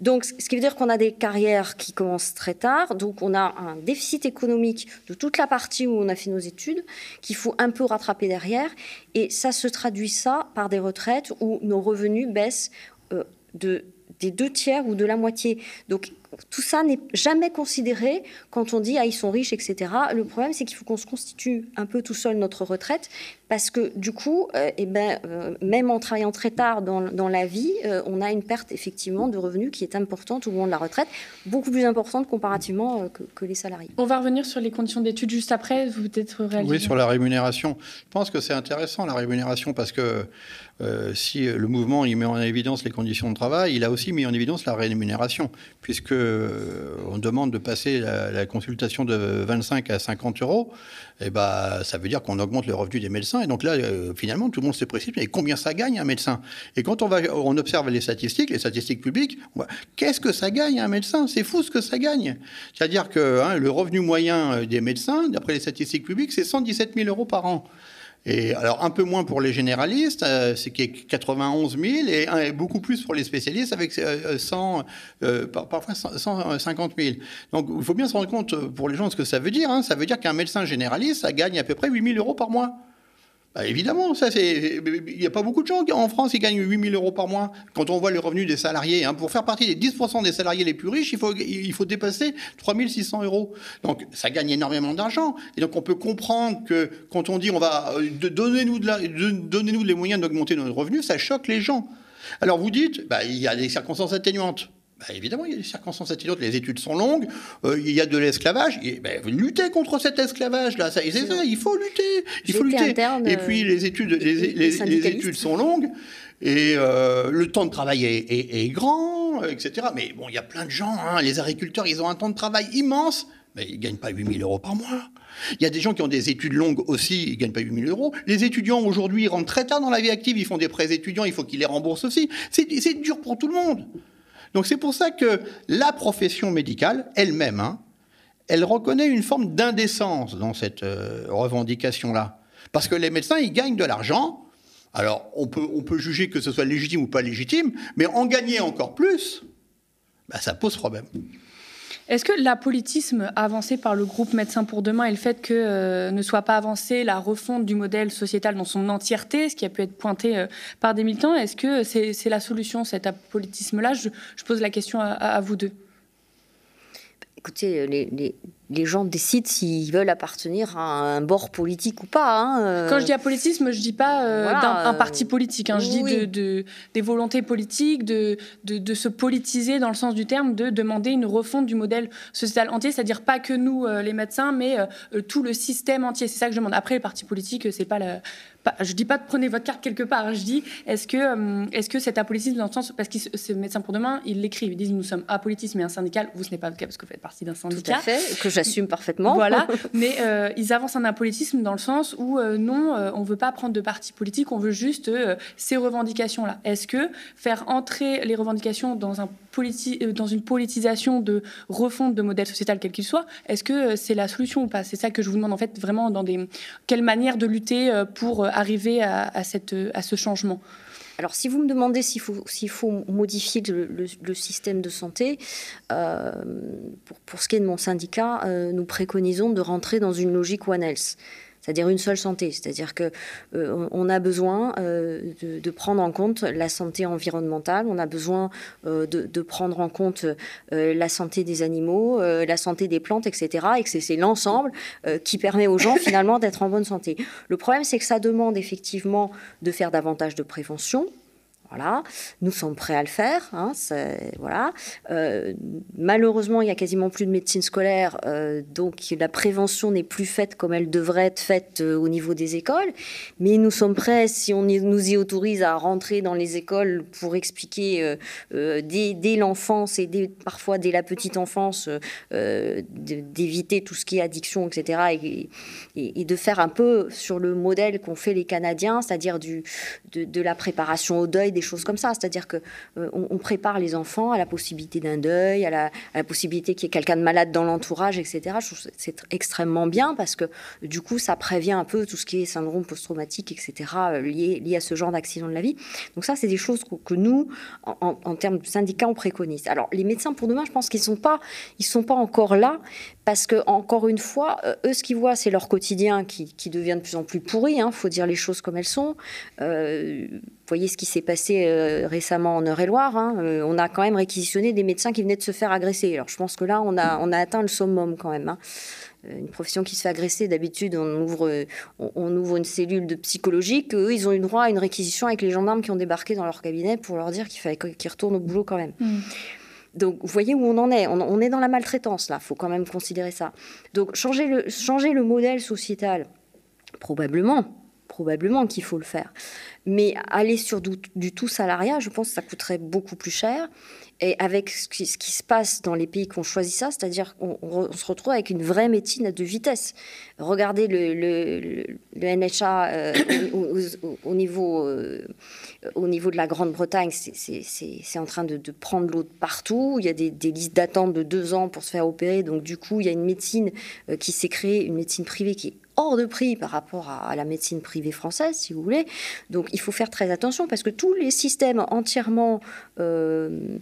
Donc, ce qui veut dire qu'on a des carrières qui commencent très tard. Donc, on a un déficit économique de toute la partie où on a fait nos études, qu'il faut un peu rattraper derrière. Et ça se traduit ça par des retraites où nos revenus baissent euh, de des deux tiers ou de la moitié. Donc tout ça n'est jamais considéré quand on dit ah ils sont riches etc. Le problème c'est qu'il faut qu'on se constitue un peu tout seul notre retraite parce que du coup euh, eh ben euh, même en travaillant très tard dans, dans la vie euh, on a une perte effectivement de revenus qui est importante au moment de la retraite beaucoup plus importante comparativement que, que, les salariés. On va revenir sur les conditions d'études juste après vous peut-être Oui sur la rémunération. Je pense que c'est intéressant la rémunération parce que si le mouvement il met en évidence les conditions de travail, il a aussi mis en évidence la rémunération, puisque on demande de passer la, consultation de 25 à 50 euros, eh ben, ça veut dire qu'on augmente le revenu des médecins. Et donc là, euh, finalement, tout le monde se précipite. Mais combien ça gagne un médecin? Et quand on, va, on observe les statistiques, les statistiques publiques, qu'est-ce que ça gagne un médecin? C'est fou ce que ça gagne. C'est-à-dire que hein, le revenu moyen euh, des médecins, d'après les statistiques publiques, c'est 117 000 euros par an. Et alors un peu moins pour les généralistes, euh, c'est qui est 91 000, et, beaucoup plus pour les spécialistes avec 100, euh, euh, parfois 150 000. Donc il faut bien se rendre compte pour les gens ce que ça veut dire. Hein. Ça veut dire qu'un médecin généraliste, ça gagne à peu près 8 000 euros par mois. Bah, évidemment, ça c'est. Il n'y a pas beaucoup de gens en France qui gagnent 8 000 euros par mois. Quand on voit les revenus des salariés, hein, pour faire partie des 10% des salariés les plus riches, il faut, il faut dépasser 3 600 euros. Donc ça gagne énormément d'argent. Et donc on peut comprendre que quand on dit on va euh, donnez-nous de donnez-nous les moyens d'augmenter nos revenus, ça choque les gens. Alors vous dites, bah, il y a des circonstances atténuantes. Bah, évidemment, il y a des circonstances atténuantes. Les études sont longues. Euh, il y a de l'esclavage. Ben, luttez contre cet esclavage-là. Ça, c'est ça. Il faut lutter. Il faut lutter. et puis les études, les, études sont longues. Et euh, le temps de travail est, grand, etc. Mais bon, il y a plein de gens. Hein. Les agriculteurs, ils ont un temps de travail immense. Mais ils ne gagnent pas 8000 euros par mois. Il y a des gens qui ont des études longues aussi, ils ne gagnent pas 8000 euros. Les étudiants aujourd'hui rentrent très tard dans la vie active, ils font des prêts étudiants, il faut qu'ils les remboursent aussi. C'est dur pour tout le monde. Donc c'est pour ça que la profession médicale elle-même, hein, elle reconnaît une forme d'indécence dans cette euh, revendication-là. Parce que les médecins, ils gagnent de l'argent. Alors, on peut, juger que ce soit légitime ou pas légitime, mais en gagner encore plus, bah, ça pose problème. Est-ce que l'apolitisme avancé par le groupe Médecins pour demain et le fait que euh, ne soit pas avancé la refonte du modèle sociétal dans son entièreté, ce qui a pu être pointé euh, par des militants, est-ce que c'est la solution, cet apolitisme-là? Je, pose la question à vous deux. Écoutez, les, les gens décident s'ils veulent appartenir à un bord politique ou pas. Hein, euh. Quand je dis apolitisme, je dis pas euh, d'un parti politique. Hein. je dis de, des volontés politiques, de, de, se politiser dans le sens du terme, de demander une refonte du modèle sociétal entier, c'est-à-dire pas que nous, euh, les médecins, mais tout le système entier. C'est ça que je demande. Après, les partis politiques, c'est pas la. Je dis pas de prenez votre carte quelque part. Je dis est-ce que est-ce que cet apolitisme dans le sens parce que ces médecins pour demain, ils l'écrivent, ils disent nous sommes apolitistes mais un syndical. Vous ce n'est pas le cas parce que vous faites partie d'un syndicat. Tout à fait. Que j'assume parfaitement. Voilà, mais euh, ils avancent un apolitisme dans le sens où euh, non, euh, on veut pas prendre de parti politique, on veut juste ces revendications-là. Est-ce que faire entrer les revendications dans, un dans une politisation de refonte de modèle sociétal quel qu'il soit, est-ce que c'est la solution ou pas? C'est ça que je vous demande en fait vraiment dans des quelle manière de lutter pour arriver à, ce changement. Alors, si vous me demandez s'il faut, modifier le, système de santé, euh, pour, pour, ce qui est de mon syndicat, euh, nous préconisons de rentrer dans une logique One Health c'est-à-dire une seule santé. C'est-à-dire que euh, on a besoin euh, de, prendre en compte la santé environnementale, on a besoin euh, de, prendre en compte la santé des animaux, la santé des plantes, etc. Et que c'est l'ensemble qui permet aux gens finalement d'être en bonne santé. Le problème, c'est que ça demande effectivement de faire davantage de prévention, voilà, nous sommes prêts à le faire. Hein, voilà. Euh, malheureusement, il y a quasiment plus de médecine scolaire, euh, donc la prévention n'est plus faite comme elle devrait être faite euh, au niveau des écoles. Mais nous sommes prêts, si on nous y autorise, à rentrer dans les écoles pour expliquer dès, l'enfance et parfois dès la petite enfance d'éviter tout ce qui est addiction, etc. Et, de faire un peu sur le modèle qu'ont fait les Canadiens, c'est-à-dire de, de la préparation au deuil choses comme ça. C'est-à-dire que euh, on, prépare les enfants à la possibilité d'un deuil, à la, possibilité qu'il y ait quelqu'un de malade dans l'entourage, etc. C'est extrêmement bien parce que du coup, ça prévient un peu tout ce qui est syndrome post-traumatique, etc. Euh, lié, lié à ce genre d'accident de la vie. Donc ça, c'est des choses que, nous, en, termes de syndicats, on préconise. Alors les médecins pour demain, je pense qu'ils sont pas, sont pas encore là parce que encore une fois, euh, eux, ce qu'ils voient, c'est leur quotidien qui, devient de plus en plus pourri. Il hein, faut dire les choses comme elles sont. Euh, voyez ce qui s'est passé euh, récemment en Eure-et-Loire. Hein. On a quand même réquisitionné des médecins qui venaient de se faire agresser. Alors je pense que là, on a, atteint le summum quand même. Hein. Une profession qui se fait agresser, d'habitude, on ouvre, on, ouvre une cellule de psychologique. Eux, ils ont eu droit à une réquisition avec les gendarmes qui ont débarqué dans leur cabinet pour leur dire qu'il fallait qu'ils retournent au boulot quand même. Mmh. Donc, vous voyez où on en est. On, est dans la maltraitance, là. Il faut quand même considérer ça. Donc, changer le, changer le modèle sociétal, probablement, probablement qu'il faut le faire. Mais aller sur du, du, tout salariat, je pense que ça coûterait beaucoup plus cher. Et avec ce qui, se passe dans les pays qui ont choisi ça, c'est-à-dire qu'on se retrouve avec une vraie médecine de vitesse. Regardez le, le, NHA euh, au, niveau, euh, au niveau de la Grande-Bretagne, c'est en train de, prendre l'eau partout. Il y a des, listes d'attente de deux ans pour se faire opérer. Donc du coup, il y a une médecine euh, qui s'est créée, une médecine privée qui est hors de prix par rapport à, la médecine privée française, si vous voulez. Donc il faut faire très attention parce que tous les systèmes entièrement, euh,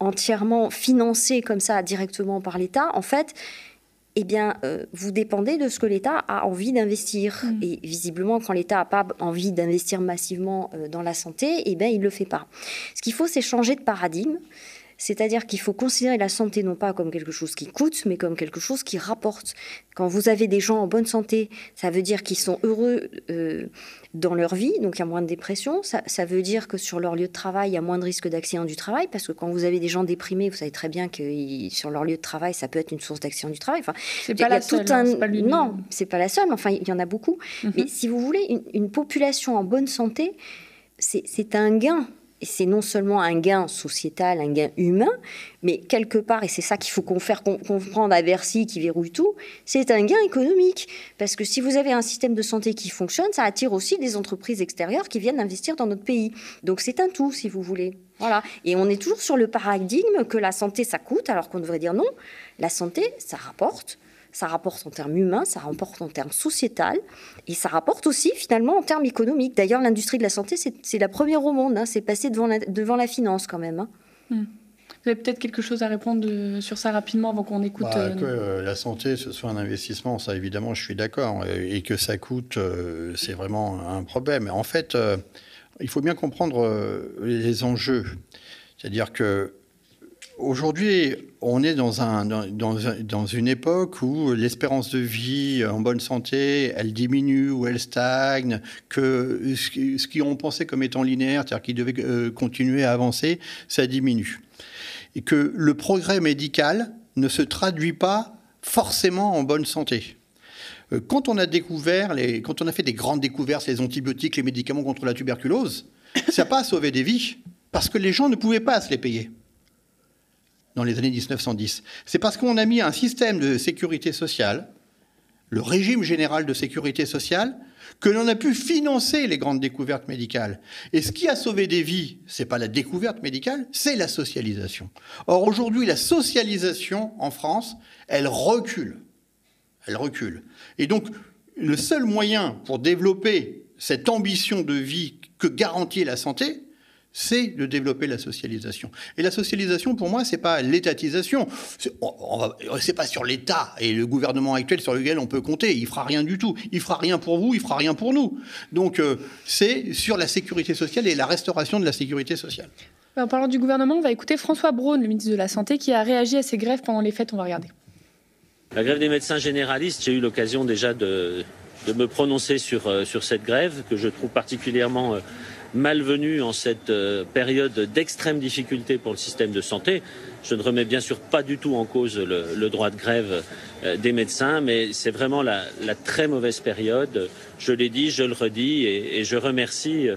entièrement financés comme ça directement par l'État, en fait, eh bien, euh, vous dépendez de ce que l'État a envie d'investir. Mm. Et visiblement, quand l'État n'a pas envie d'investir massivement euh, dans la santé, eh bien, il ne le fait pas. Ce qu'il faut, c'est changer de paradigme. C'est-à-dire qu'il faut considérer la santé non pas comme quelque chose qui coûte, mais comme quelque chose qui rapporte. Quand vous avez des gens en bonne santé, ça veut dire qu'ils sont heureux euh, dans leur vie, donc il y a moins de dépression. Ça, veut dire que sur leur lieu de travail, il y a moins de risques d'accident du travail, parce que quand vous avez des gens déprimés, vous savez très bien que sur leur lieu de travail, ça peut être une source d'accident du travail. Enfin, c'est pas la seule. Hein, non, c'est pas la seule. Enfin, il y en a beaucoup. Mhm. Mais si vous voulez, une population en bonne santé, c'est un gain c'est non seulement un gain sociétal, un gain humain, mais quelque part, et c'est ça qu'il faut qu'on faire comprendre à Bercy qui verrouille tout, c'est un gain économique. Parce que si vous avez un système de santé qui fonctionne, ça attire aussi des entreprises extérieures qui viennent investir dans notre pays. Donc c'est un tout, si vous voulez. Voilà. Et on est toujours sur le paradigme que la santé, ça coûte, alors qu'on devrait dire non. La santé, ça rapporte ça rapporte en termes humains, ça rapporte en termes sociétal, et ça rapporte aussi finalement en termes économiques. D'ailleurs, l'industrie de la santé, c'est la première au monde, hein. c'est passé devant la, devant la finance quand même. Hein. Hmm. Vous avez peut-être quelque chose à répondre sur ça rapidement avant qu'on écoute. Bah, euh, que euh, la santé, ce soit un investissement, ça évidemment, je suis d'accord. Et, que ça coûte, euh, c'est vraiment un problème. En fait, il faut bien comprendre les enjeux. C'est-à-dire que Aujourd'hui, on est dans, un, dans, dans, une époque où l'espérance de vie en bonne santé, elle diminue ou elle stagne, que ce qu'on pensait comme étant linéaire, c'est-à-dire qu'il devait euh, continuer à avancer, ça diminue. Et que le progrès médical ne se traduit pas forcément en bonne santé. Euh, quand on a découvert, quand on a fait des grandes découvertes, les antibiotiques, les médicaments contre la tuberculose, ça n'a pas sauvé des vies, parce que les gens ne pouvaient pas se les payer dans les années 1910. C'est parce qu'on a mis un système de sécurité sociale, le régime général de sécurité sociale, que l'on a pu financer les grandes découvertes médicales. Et ce qui a sauvé des vies, c'est pas la découverte médicale, c'est la socialisation. Or aujourd'hui, la socialisation en France, elle recule. Elle recule. Et donc, le seul moyen pour développer cette ambition de vie que garantir la santé, c'est de développer la socialisation. Et la socialisation, pour moi, c'est pas l'étatisation. C'est pas sur l'État et le gouvernement actuel sur lequel on peut compter. Il fera rien du tout. Il fera rien pour vous. Il fera rien pour nous. Donc, euh, c'est sur la sécurité sociale et la restauration de la sécurité sociale. En parlant du gouvernement, on va écouter François Braun, le ministre de la Santé, qui a réagi à ces grèves pendant les fêtes. On va regarder. La grève des médecins généralistes, j'ai eu l'occasion déjà de, me prononcer sur, euh, sur cette grève que je trouve particulièrement euh, malvenue en cette euh, période d'extrême difficulté pour le système de santé. Je ne remets bien sûr pas du tout en cause le, droit de grève des médecins, mais c'est vraiment la, très mauvaise période. Je l'ai dit, je le redis, et, je remercie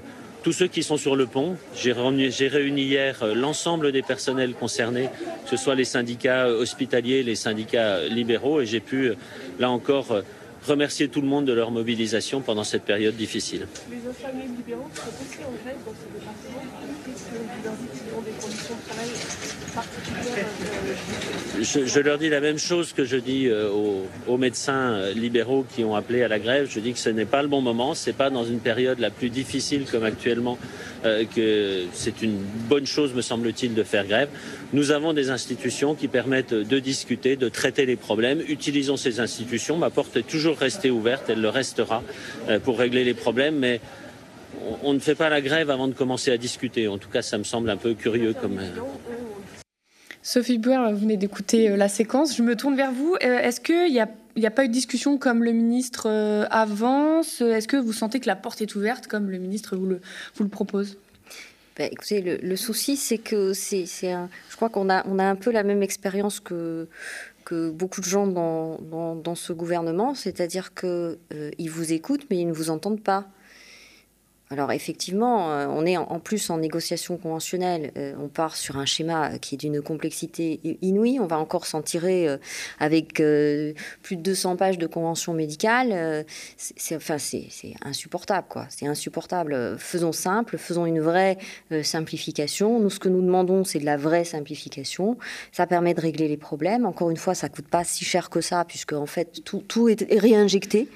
tous ceux qui sont sur le pont. J'ai réuni, hier l'ensemble des personnels concernés, que ce soit les syndicats hospitaliers, les syndicats libéraux, et j'ai pu, là encore, remercier tout le monde de leur mobilisation pendant cette période difficile. Les infirmiers libéraux sont aussi en grève dans ce département. Qu'est-ce que vous leur ont des conditions de travail particulières euh, je, je, leur dis la même chose que je dis euh, aux, aux, médecins euh, libéraux qui ont appelé à la grève. Je dis que ce n'est pas le bon moment. C'est pas dans une période la plus difficile comme actuellement euh, que c'est une bonne chose, me semble-t-il, de faire grève. Nous avons des institutions qui permettent de discuter, de traiter les problèmes. Utilisons ces institutions. Ma porte est toujours restée ouverte, elle le restera euh, pour régler les problèmes, mais on, ne fait pas la grève avant de commencer à discuter. En tout cas, ça me semble un peu curieux comme. Euh, Sophie Bouer, vous venez d'écouter la séquence. Je me tourne vers vous. Est-ce qu'il n'y a, pas eu de discussion comme le ministre avance? Est-ce que vous sentez que la porte est ouverte comme le ministre vous le propose? Bah, écoutez, le, souci, c'est que c'est, je crois qu'on a, un peu la même expérience que, beaucoup de gens dans, dans, ce gouvernement, c'est-à-dire qu'ils euh, vous écoutent, mais ils ne vous entendent pas. Alors effectivement, euh, on est en plus en négociation conventionnelle. Euh, on part sur un schéma qui est d'une complexité inouïe. On va encore s'en tirer euh, avec plus de 200 pages de convention médicale. C'est insupportable, quoi. C'est insupportable. Faisons simple, faisons une vraie simplification. Nous, ce que nous demandons, c'est de la vraie simplification. Ça permet de régler les problèmes. Encore une fois, ça coûte pas si cher que ça, puisque en fait tout est réinjecté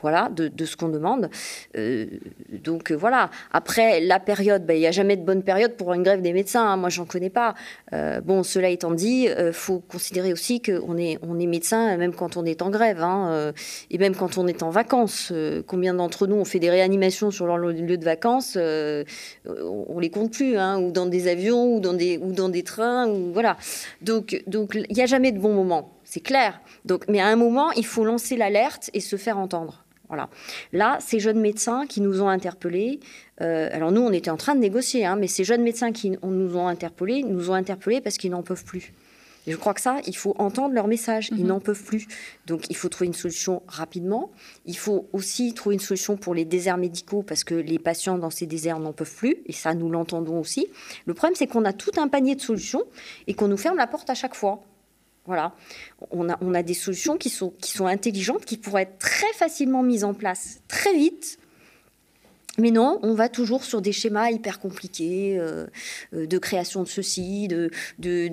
voilà, de, ce qu'on demande. Euh, donc euh, voilà. Après, la période, ben, il n'y a jamais de bonne période pour une grève des médecins. Hein. Moi, j'en connais pas. Euh, bon, cela étant dit, il faut considérer aussi qu'on est, on est médecin même quand on est en grève, hein, et même quand on est en vacances. combien d'entre nous ont fait des réanimations sur leur lieu de vacances On les compte plus, hein, ou dans des avions, ou dans des, ou dans des trains, ou voilà. Donc, donc, il n'y a jamais de bon moment. C'est clair. Donc, mais à un moment, il faut lancer l'alerte et se faire entendre. Voilà. Là, ces jeunes médecins qui nous ont interpellés, euh, alors nous, on était en train de négocier, hein, mais ces jeunes médecins qui nous ont interpellés, nous ont interpellés parce qu'ils n'en peuvent plus. Et je crois que ça, il faut entendre leur message. Ils mhm. n'en peuvent plus. Donc, il faut trouver une solution rapidement. Il faut aussi trouver une solution pour les déserts médicaux parce que les patients dans ces déserts n'en peuvent plus. Et ça, nous l'entendons aussi. Le problème, c'est qu'on a tout un panier de solutions et qu'on nous ferme la porte à chaque fois. Voilà. On a, des solutions qui sont, qui sont intelligentes, qui pourraient être très facilement mises en place très vite mais non, on va toujours sur des schémas hyper compliqués euh, euh, de création de ceci, de, de,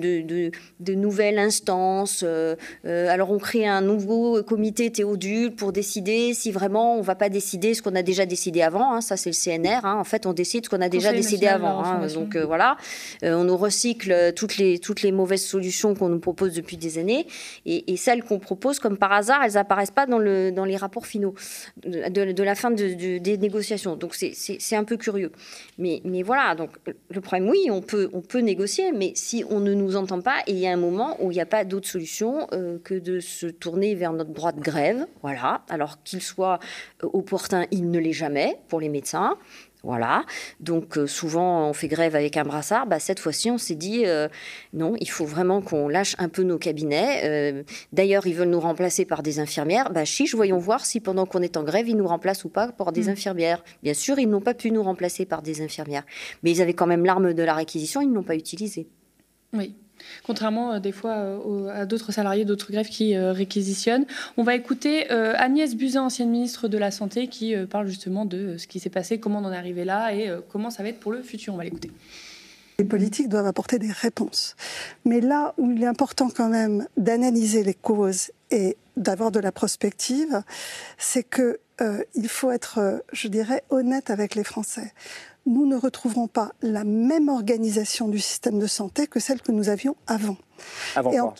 de, nouvelles instances. Euh, alors on crée un nouveau comité théodule pour décider si vraiment on va pas décider ce qu'on a déjà décidé avant. Hein. ça c'est le CNR. Hein. en fait, on décide ce qu'on a déjà décidé avant. Hein. donc voilà, on nous recycle toutes les, toutes les mauvaises solutions qu'on nous propose depuis des années. Et, celles qu'on propose, comme par hasard, elles apparaissent pas dans, le, dans les rapports finaux de, la fin des négociations. Donc c'est un peu curieux. Mais, mais voilà, donc le problème, oui, on peut, on peut négocier, mais si on ne nous entend pas, il y a un moment où il n'y a pas d'autre solution euh, que de se tourner vers notre droit de grève. Voilà, alors qu'il soit euh, opportun, il ne l'est jamais pour les médecins. Voilà. Donc euh, souvent on fait grève avec un brassard. Bah, cette fois-ci on s'est dit euh, non, il faut vraiment qu'on lâche un peu nos cabinets. Euh, d'ailleurs ils veulent nous remplacer par des infirmières. Bah chiche, voyons voir si pendant qu'on est en grève ils nous remplacent ou pas par des mm. infirmières. Bien sûr ils n'ont pas pu nous remplacer par des infirmières, mais ils avaient quand même l'arme de la réquisition, ils ne l'ont pas utilisée. Oui. Contrairement euh, des fois euh, à d'autres salariés d'autres grèves qui euh, réquisitionnent. On va écouter Agnès Buzyn, ancienne ministre de la Santé, qui parle justement de ce qui s'est passé, comment on en est arrivé là et comment ça va être pour le futur. On va l'écouter. Les politiques doivent apporter des réponses. Mais là où il est important quand même d'analyser les causes et d'avoir de la prospective, c'est que il faut être, je dirais, honnête avec les Français. Nous ne retrouverons pas la même organisation du système de santé que celle que nous avions avant. Avant quoi?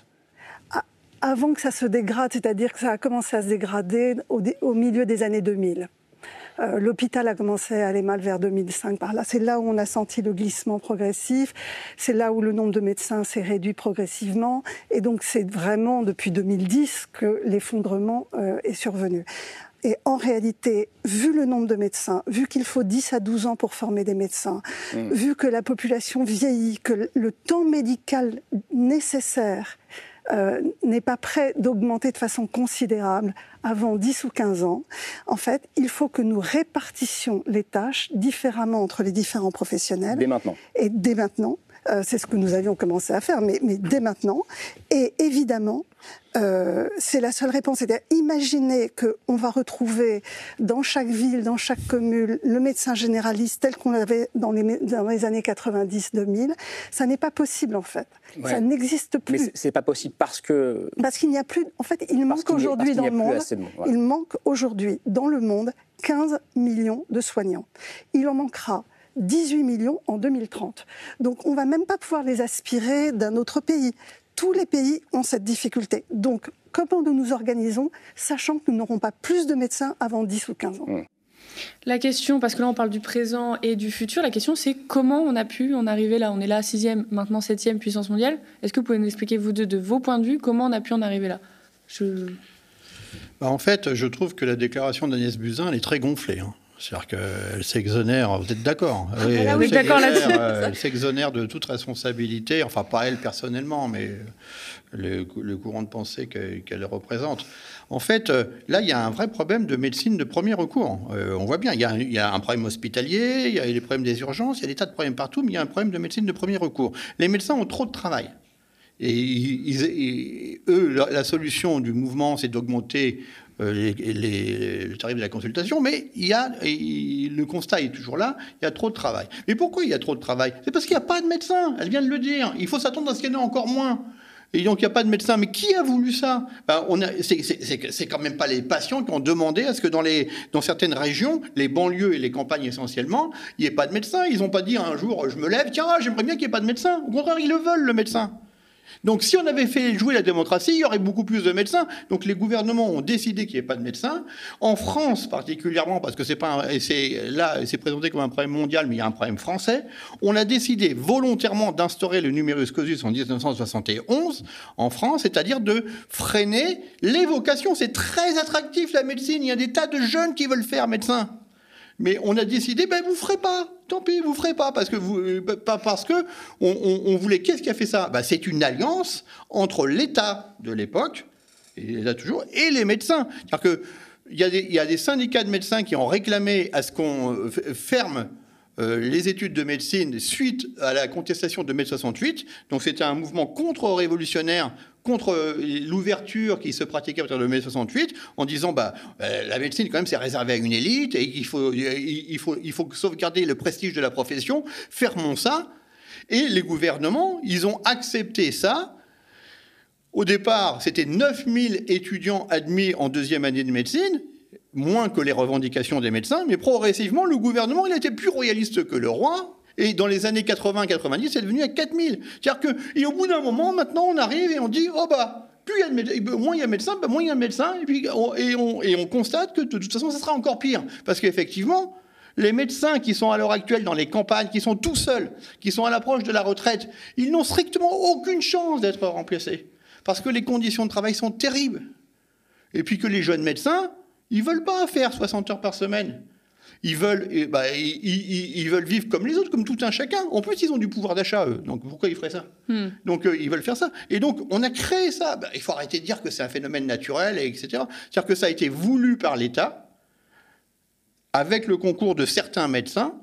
Avant que ça se dégrade, c'est-à-dire que ça a commencé à se dégrader au milieu des années 2000. Euh, l'hôpital a commencé à aller mal vers 2005 par là. C'est là où on a senti le glissement progressif. C'est là où le nombre de médecins s'est réduit progressivement. Et donc c'est vraiment depuis 2010 que l'effondrement euh, est survenu. Et en réalité, vu le nombre de médecins, vu qu'il faut 10 à 12 ans pour former des médecins, mmh. vu que la population vieillit, que le temps médical nécessaire euh, n'est pas prêt d'augmenter de façon considérable avant 10 ou 15 ans, en fait, il faut que nous répartissions les tâches différemment entre les différents professionnels. Dès maintenant. Et dès maintenant. Euh, c'est ce que nous avions commencé à faire, mais, mais dès maintenant. Et évidemment, euh, c'est la seule réponse. C'est-à-dire, imaginer qu'on va retrouver dans chaque ville, dans chaque commune, le médecin généraliste tel qu'on l'avait dans les, dans les années 90-2000, ça n'est pas possible en fait. Ça n'existe plus. Mais c'est pas possible parce que. Parce qu'il n'y a plus. En fait, il manque aujourd'hui dans le monde. Il manque aujourd'hui dans le monde 15 millions de soignants. Il en manquera 18 millions en 2030. Donc on ne va même pas pouvoir les aspirer d'un autre pays. Tous les pays ont cette difficulté. Donc comment nous nous organisons, sachant que nous n'aurons pas plus de médecins avant 10 ou 15 ans? Mmh. La question, parce que là on parle du présent et du futur, la question c'est comment on a pu en arriver là? On est là, sixième, maintenant septième puissance mondiale. Est-ce que vous pouvez nous expliquer, vous deux, de vos points de vue, comment on a pu en arriver là? Je... Bah, en fait, je trouve que la déclaration d'Agnès Buzyn, elle est très gonflée. Hein. C'est-à-dire qu'elle s'exonère, vous êtes d'accord ah, oui, d'accord là-dessus. Euh, elle s'exonère de toute responsabilité, enfin pas elle personnellement, mais le, courant de pensée qu'elle représente. En fait, euh, là, il y a un vrai problème de médecine de premier recours. Euh, on voit bien, il y, a un, il y, a un, problème hospitalier, il y a les problèmes des urgences, il y a des tas de problèmes partout, mais il y a un problème de médecine de premier recours. Les médecins ont trop de travail. Et, eux, la, solution du mouvement, c'est d'augmenter les, les, le tarif de la consultation, mais il y a, le constat est toujours là, il y a trop de travail. Mais pourquoi il y a trop de travail? C'est parce qu'il n'y a pas de médecin, elle vient de le dire. Il faut s'attendre à ce qu'il y en ait encore moins. Et donc, il n'y a pas de médecin. Mais qui a voulu ça? Ben, C'est quand même pas les patients qui ont demandé à ce que dans, les, dans certaines régions, les banlieues et les campagnes essentiellement, il n'y ait pas de médecin. Ils n'ont pas dit un jour, je me lève, tiens, j'aimerais bien qu'il n'y ait pas de médecin. Au contraire, ils le veulent, le médecin. Donc si on avait fait jouer la démocratie, il y aurait beaucoup plus de médecins. Donc les gouvernements ont décidé qu'il n'y ait pas de médecins. En France particulièrement, parce que c'est pas c'est là c'est présenté comme un problème mondial, mais il y a un problème français. On a décidé volontairement d'instaurer le numerus clausus en 1971 en France, c'est-à-dire de freiner les vocations. C'est très attractif la médecine. Il y a des tas de jeunes qui veulent faire médecin. Mais on a décidé, ben vous ferez pas. Tant pis, vous ferez pas parce que vous, euh, pas parce que on, voulait. Qu'est-ce qui a fait ça? Ben, c'est une alliance entre l'État de l'époque et là toujours et les médecins. C'est-à-dire que il y, a des, y, a des, syndicats de médecins qui ont réclamé à ce qu'on euh, ferme euh, les études de médecine suite à la contestation de mai 68. Donc c'était un mouvement contre-révolutionnaire contre euh, l'ouverture qui se pratiquait à partir de mai 68 en disant bah euh, la médecine quand même c'est réservé à une élite et qu'il faut il faut il faut sauvegarder le prestige de la profession. Fermons ça. Et les gouvernements ils ont accepté ça. Au départ, c'était 9000 étudiants admis en deuxième année de médecine moins que les revendications des médecins, mais progressivement, le gouvernement, il était plus royaliste que le roi. Et dans les années 80-90, c'est devenu à 4000. C'est-à-dire que, et au bout d'un moment, maintenant, on arrive et on dit, oh bah, il y a moins il y a de médecins, bah, moins il y a de médecins, et, puis, et, on, et on constate que de toute façon, ça sera encore pire. Parce qu'effectivement, les médecins qui sont à l'heure actuelle dans les campagnes, qui sont tout seuls, qui sont à l'approche de la retraite, ils n'ont strictement aucune chance d'être remplacés. Parce que les conditions de travail sont terribles. Et puis que les jeunes médecins, ils veulent pas faire 60 heures par semaine. Ils veulent, bah, ils, veulent vivre comme les autres, comme tout un chacun. En plus, ils ont du pouvoir d'achat, eux. Donc, pourquoi ils feraient ça? Hmm. Donc, euh, ils veulent faire ça. Et donc, on a créé ça. Bah, il faut arrêter de dire que c'est un phénomène naturel, etc. C'est-à-dire que ça a été voulu par l'État, avec le concours de certains médecins,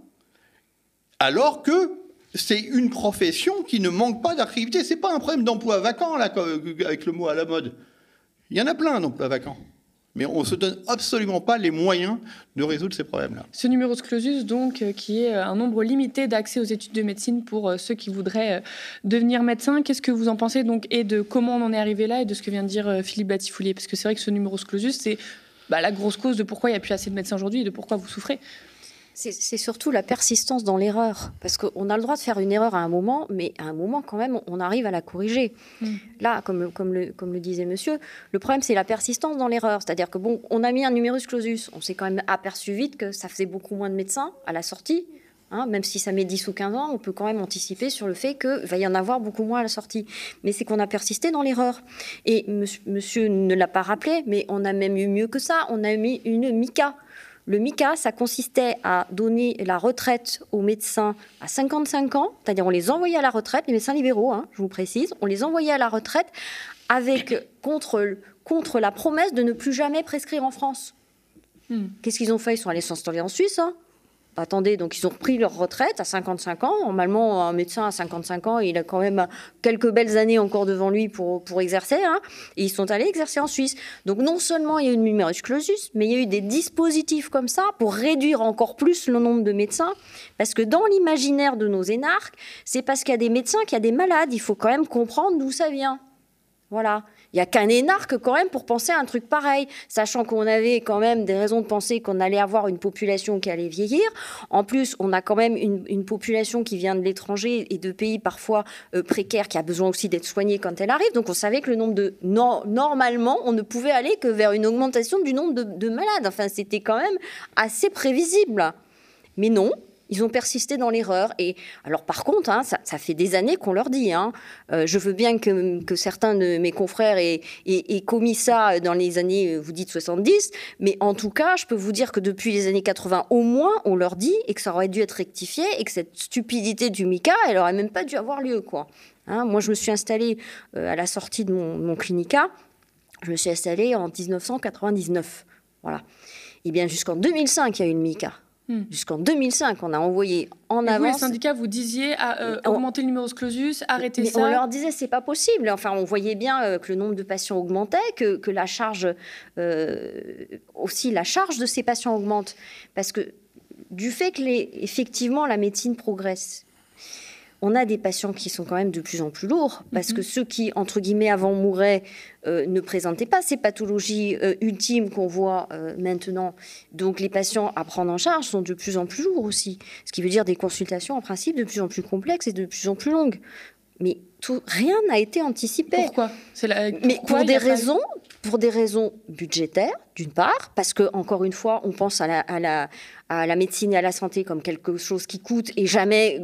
alors que c'est une profession qui ne manque pas d'activité. C'est pas un problème d'emploi vacant, là, avec le mot à la mode. Il y en a plein d'emplois vacants mais on ne se donne absolument pas les moyens de résoudre ces problèmes-là. Ce numéro clausus, donc, euh, qui est euh, un nombre limité d'accès aux études de médecine pour euh, ceux qui voudraient devenir médecin, qu'est-ce que vous en pensez donc et de comment on en est arrivé là et de ce que vient de dire Philippe Batifoulier Parce que c'est vrai que ce numéro clausus, c'est bah, la grosse cause de pourquoi il n'y a plus assez de médecins aujourd'hui et de pourquoi vous souffrez. C'est surtout la persistance dans l'erreur. Parce qu'on a le droit de faire une erreur à un moment, mais à un moment, quand même, on arrive à la corriger. Mm. Là, comme, comme, le, comme le disait monsieur, le problème, c'est la persistance dans l'erreur. C'est-à-dire que, bon, on a mis un numerus clausus. On s'est quand même aperçu vite que ça faisait beaucoup moins de médecins à la sortie. Hein, même si ça met 10 ou 15 ans, on peut quand même anticiper sur le fait qu'il va y en avoir beaucoup moins à la sortie. Mais c'est qu'on a persisté dans l'erreur. Et monsieur ne l'a pas rappelé, mais on a même eu mieux que ça. On a mis une MICA. Le MICA, ça consistait à donner la retraite aux médecins à 55 ans, c'est-à-dire on les envoyait à la retraite, les médecins libéraux, hein, je vous précise, on les envoyait à la retraite avec contre, contre la promesse de ne plus jamais prescrire en France. Hmm. Qu'est-ce qu'ils ont fait? Ils sont allés s'installer en Suisse. Hein attendez, donc ils ont repris leur retraite à 55 ans. Normalement, un médecin à 55 ans, il a quand même quelques belles années encore devant lui pour, pour exercer. Hein. et ils sont allés exercer en Suisse. Donc non seulement il y a eu une numerus clausus, mais il y a eu des dispositifs comme ça pour réduire encore plus le nombre de médecins. Parce que dans l'imaginaire de nos énarques, c'est parce qu'il y a des médecins qu'il y a des malades. Il faut quand même comprendre d'où ça vient. Voilà. Il n'y a qu'un énarque quand même pour penser à un truc pareil, sachant qu'on avait quand même des raisons de penser qu'on allait avoir une population qui allait vieillir. En plus, on a quand même une, population qui vient de l'étranger et de pays parfois euh, précaires qui a besoin aussi d'être soignée quand elle arrive. Donc on savait que le nombre de... normalement, on ne pouvait aller que vers une augmentation du nombre de, de malades. Enfin, c'était quand même assez prévisible. Mais non, ils ont persisté dans l'erreur. Et alors, par contre, hein, ça, fait des années qu'on leur dit. Hein, euh, je veux bien que, certains de mes confrères aient, commis ça dans les années, euh, vous dites 70, mais en tout cas, je peux vous dire que depuis les années 80, au moins, on leur dit et que ça aurait dû être rectifié et que cette stupidité du MICA, elle aurait même pas dû avoir lieu, quoi. Hein, moi, je me suis installée euh, à la sortie de mon, clinica. Je me suis installée en 1999. Voilà. Et bien, jusqu'en 2005, il y a eu le MICA. Hmm. Jusqu'en 2005, on a envoyé en avance. Vous, les syndicats, vous disiez à, euh, augmenter le numéro clausus, arrêter ça. On leur disait c'est pas possible. Enfin, on voyait bien euh, que le nombre de patients augmentait, que, que la charge euh, aussi la charge de ces patients augmente, parce que du fait que les, effectivement la médecine progresse, on a des patients qui sont quand même de plus en plus lourds, parce mhm. que ceux qui, entre guillemets, avant mouraient, euh, ne présentaient pas ces pathologies euh, ultimes qu'on voit euh, maintenant. Donc les patients à prendre en charge sont de plus en plus lourds aussi, ce qui veut dire des consultations en principe de plus en plus complexes et de plus en plus longues. Mais tout, rien n'a été anticipé. Pourquoi? Mais pour des raisons, pour des raisons budgétaires, d'une part, parce que encore une fois, on pense à la, médecine et à la santé comme quelque chose qui coûte et jamais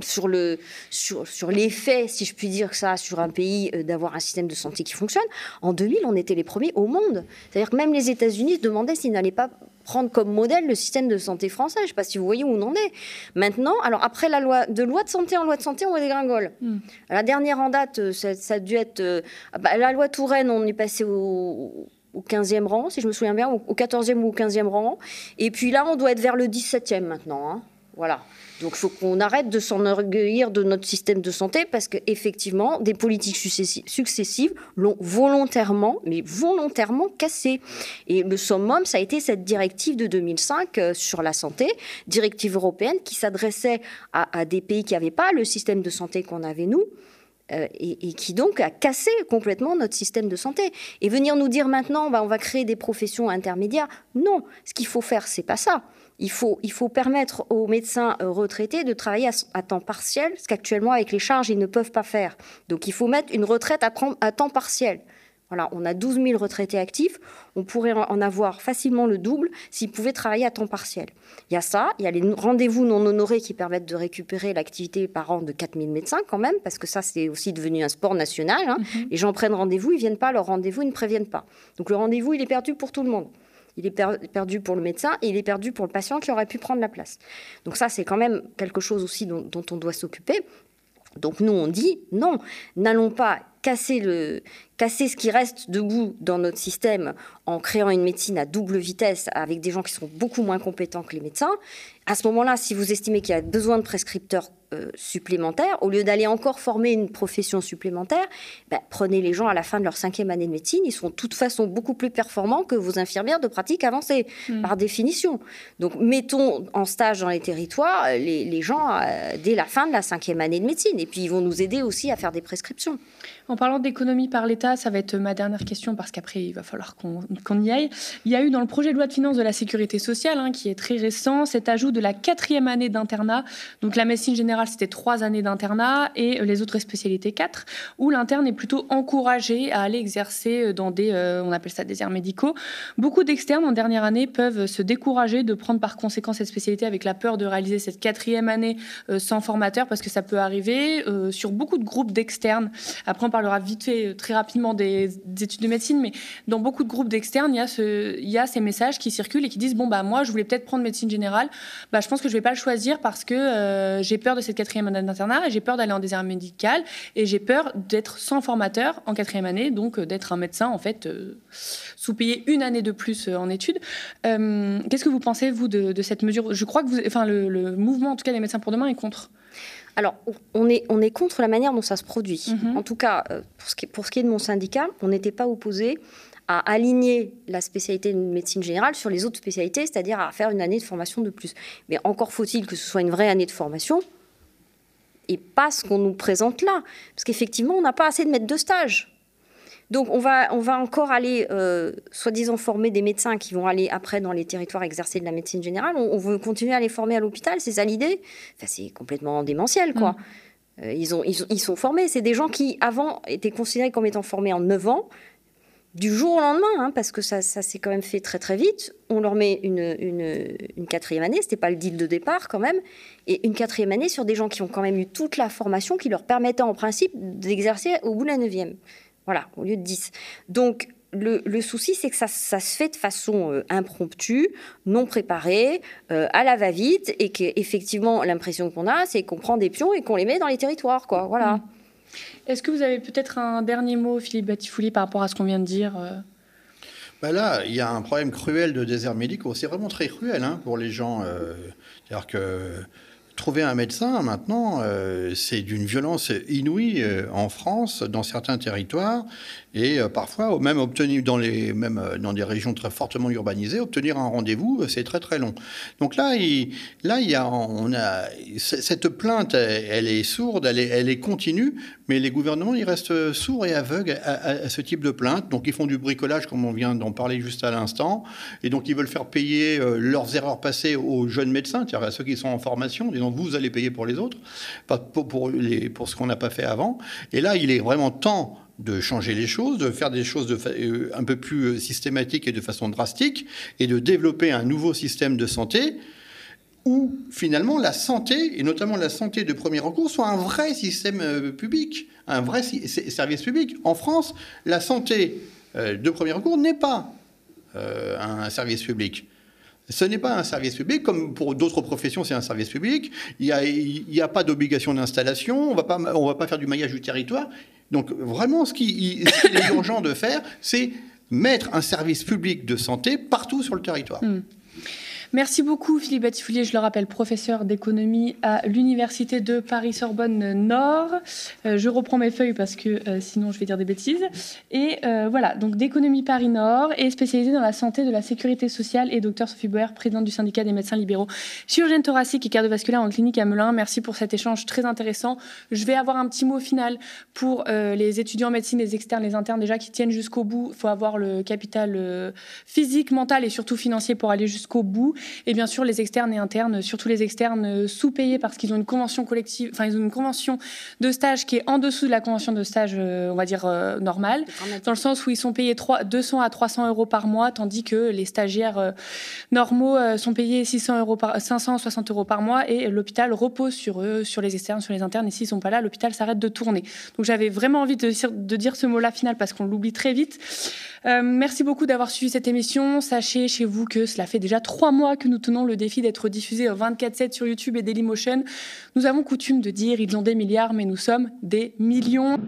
sur le sur, l'effet, si je puis dire ça, sur un pays euh, d'avoir un système de santé qui fonctionne. En 2000, on était les premiers au monde. C'est-à-dire que même les États-Unis demandaient s'ils n'allaient pas prendre comme modèle le système de santé français. Je ne sais pas si vous voyez où on en est. Maintenant, alors après la loi de loi de santé en loi de santé, on dégringole. Hmm. La dernière en date, euh, ça, a dû être euh, bah, la loi Touraine. On est passé au au 15e rang, si je me souviens bien, au 14e ou au 15e rang. Et puis là, on doit être vers le 17e maintenant. Hein. Voilà. Donc il faut qu'on arrête de s'enorgueillir de notre système de santé parce qu'effectivement, des politiques successives l'ont volontairement, mais volontairement cassé. Et le summum, ça a été cette directive de 2005 euh, sur la santé, directive européenne qui s'adressait à, des pays qui n'avaient pas le système de santé qu'on avait nous. Euh, et, qui donc a cassé complètement notre système de santé. Et venir nous dire maintenant, bah, on va créer des professions intermédiaires, non. Ce qu'il faut faire, c'est pas ça. Il faut, il faut permettre aux médecins euh, retraités de travailler à, temps partiel, ce qu'actuellement, avec les charges, ils ne peuvent pas faire. Donc il faut mettre une retraite à, à temps partiel. Voilà, on a 12 000 retraités actifs, on pourrait en avoir facilement le double s'ils pouvaient travailler à temps partiel. Il y a ça, il y a les rendez-vous non honorés qui permettent de récupérer l'activité par an de 4 000 médecins quand même, parce que ça c'est aussi devenu un sport national. Hein. Mhm. Les gens prennent rendez-vous, ils viennent pas, leur rendez-vous, ils ne préviennent pas. Donc le rendez-vous, il est perdu pour tout le monde. Il est perdu pour le médecin et il est perdu pour le patient qui aurait pu prendre la place. Donc ça, c'est quand même quelque chose aussi dont on doit s'occuper. Donc nous, on dit non, n'allons pas casser, le, casser ce qui reste debout dans notre système en créant une médecine à double vitesse avec des gens qui sont beaucoup moins compétents que les médecins. À ce moment-là, si vous estimez qu'il y a besoin de prescripteurs euh, supplémentaires, au lieu d'aller encore former une profession supplémentaire, ben, prenez les gens à la fin de leur cinquième année de médecine, ils sont de toute façon beaucoup plus performants que vos infirmières de pratique avancée, hmm. par définition. Donc mettons en stage dans les territoires les, les gens euh, dès la fin de la cinquième année de médecine, et puis ils vont nous aider aussi à faire des prescriptions. En parlant d'économie par l'État, ça, va être ma dernière question parce qu'après, il va falloir qu'on y aille. Il y a eu dans le projet de loi de finances de la sécurité sociale, hein, qui est très récent, cet ajout de la quatrième année d'internat. Donc la médecine générale, c'était trois années d'internat et les autres spécialités quatre, où l'interne est plutôt encouragé à aller exercer dans des, euh, on appelle ça des airs médicaux. Beaucoup d'externes en dernière année peuvent se décourager de prendre par conséquent cette spécialité avec la peur de réaliser cette quatrième année euh, sans formateur parce que ça peut arriver euh, sur beaucoup de groupes d'externes. Après, on parlera vite fait, très rapidement des, études de médecine, mais dans beaucoup de groupes d'externes, il y, a ces messages qui circulent et qui disent bon bah moi je voulais peut-être prendre médecine générale, bah je pense que je vais pas le choisir parce que euh, j'ai peur de cette quatrième année d'internat j'ai peur d'aller en désert médical et j'ai peur d'être sans formateur en quatrième année, donc d'être un médecin en fait sous-payé une année de plus en études. Qu'est-ce que vous pensez vous de, cette mesure? Je crois que vous, enfin le, le mouvement en tout cas des médecins pour demain est contre. Alors, on est, on est contre la manière dont ça se produit. Mhm. En tout cas, euh, pour ce, qui, pour ce qui est de mon syndicat, on n'était pas opposé à aligner la spécialité de médecine générale sur les autres spécialités, c'est-à-dire à faire une année de formation de plus. Mais encore faut-il que ce soit une vraie année de formation et pas ce qu'on nous présente là. Parce qu'effectivement, on n'a pas assez de maîtres de stage. Donc on va, on va encore aller, euh, soi-disant, former des médecins qui vont aller après dans les territoires exercer de la médecine générale. On, veut continuer à les former à l'hôpital, c'est ça l'idée? Enfin, C'est complètement démentiel, quoi. Mm. Euh, ils, ont, ils, sont formés. C'est des gens qui, avant, étaient considérés comme étant formés en 9 ans. Du jour au lendemain, hein, parce que ça, ça s'est quand même fait très très vite, on leur met une, une, une quatrième année, c'était pas le deal de départ quand même, et une quatrième année sur des gens qui ont quand même eu toute la formation qui leur permettait en principe d'exercer au bout de la neuvième. Voilà, au lieu de 10. Donc, le, souci, c'est que ça, se fait de façon euh, impromptue, non préparée, euh, à la va-vite, et qu'effectivement, l'impression qu'on a, c'est qu'on prend des pions et qu'on les met dans les territoires, quoi. Voilà. Mm. Est-ce que vous avez peut-être un dernier mot, Philippe Batifouli, par rapport à ce qu'on vient de dire euh? Bah là, il y a un problème cruel de déserts médicaux. C'est vraiment très cruel hein, pour les gens. C'est-à-dire que Trouver un médecin maintenant, euh, c'est d'une violence inouïe euh, en France, dans certains territoires, et euh, parfois même obtenir dans les même dans des régions très fortement urbanisées, obtenir un rendez-vous, c'est très très long. Donc là, il, là, il y a, on a cette plainte, elle, est sourde, elle est, elle est continue, mais les gouvernements, ils restent sourds et aveugles à, ce type de plainte. Donc ils font du bricolage, comme on vient d'en parler juste à l'instant, et donc ils veulent faire payer leurs erreurs passées aux jeunes médecins, c'est-à-dire à ceux qui sont en formation, disons vous allez payer pour les autres, pas pour, pour, ce qu'on n'a pas fait avant. Et là, il est vraiment temps de changer les choses, de faire des choses euh, un peu plus euh, systématiques et de façon drastique, et de développer un nouveau système de santé où finalement la santé, et notamment la santé de premier recours, soit un vrai système euh, public, un vrai service public. En France, la santé de premier recours n'est pas un service public. Ce n'est pas un service public, comme pour d'autres professions, c'est un service public. Il n'y a, pas d'obligation d'installation, on ne va pas faire du maillage du territoire. Donc vraiment, ce qui, est urgent de faire, c'est mettre un service public de santé partout sur le territoire. Hmm. Merci beaucoup Philippe Batifoulier, je le rappelle, professeur d'économie à l'Université de Paris-Sorbonne Nord. Euh, je reprends mes feuilles parce que euh, sinon je vais dire des bêtises. Et euh, voilà, donc d'économie Paris Nord et spécialisé dans la santé, de la sécurité sociale et docteur Sophie Boer, présidente du syndicat des médecins libéraux, chirurgienne thoracique et cardiovasculaire en clinique à Melun. Merci pour cet échange très intéressant. Je vais avoir un petit mot final pour les étudiants en médecine, les externes, les internes déjà qui tiennent jusqu'au bout. Il faut avoir le capital physique, mental et surtout financier pour aller jusqu'au bout. Et bien sûr, les externes et internes, surtout les externes euh, sous-payés parce qu'ils ont une convention collective, enfin, ils ont une convention de stage qui est en dessous de la convention de stage, euh, on va dire, euh, normale, dans le sens où ils sont payés 3, 200 à 300 euros par mois, tandis que les stagiaires normaux sont payés 600 euros par, 560 euros par mois et l'hôpital repose sur eux, sur les externes, sur les internes. Et s'ils sont pas là, l'hôpital s'arrête de tourner. Donc j'avais vraiment envie de, de dire ce mot-là final parce qu'on l'oublie très vite. Merci beaucoup d'avoir suivi cette émission. Sachez chez vous que cela fait déjà trois mois que nous tenons le défi d'être diffusé 24-7 sur YouTube et Dailymotion. Nous avons coutume de dire ils ont des milliards, mais nous sommes des millions.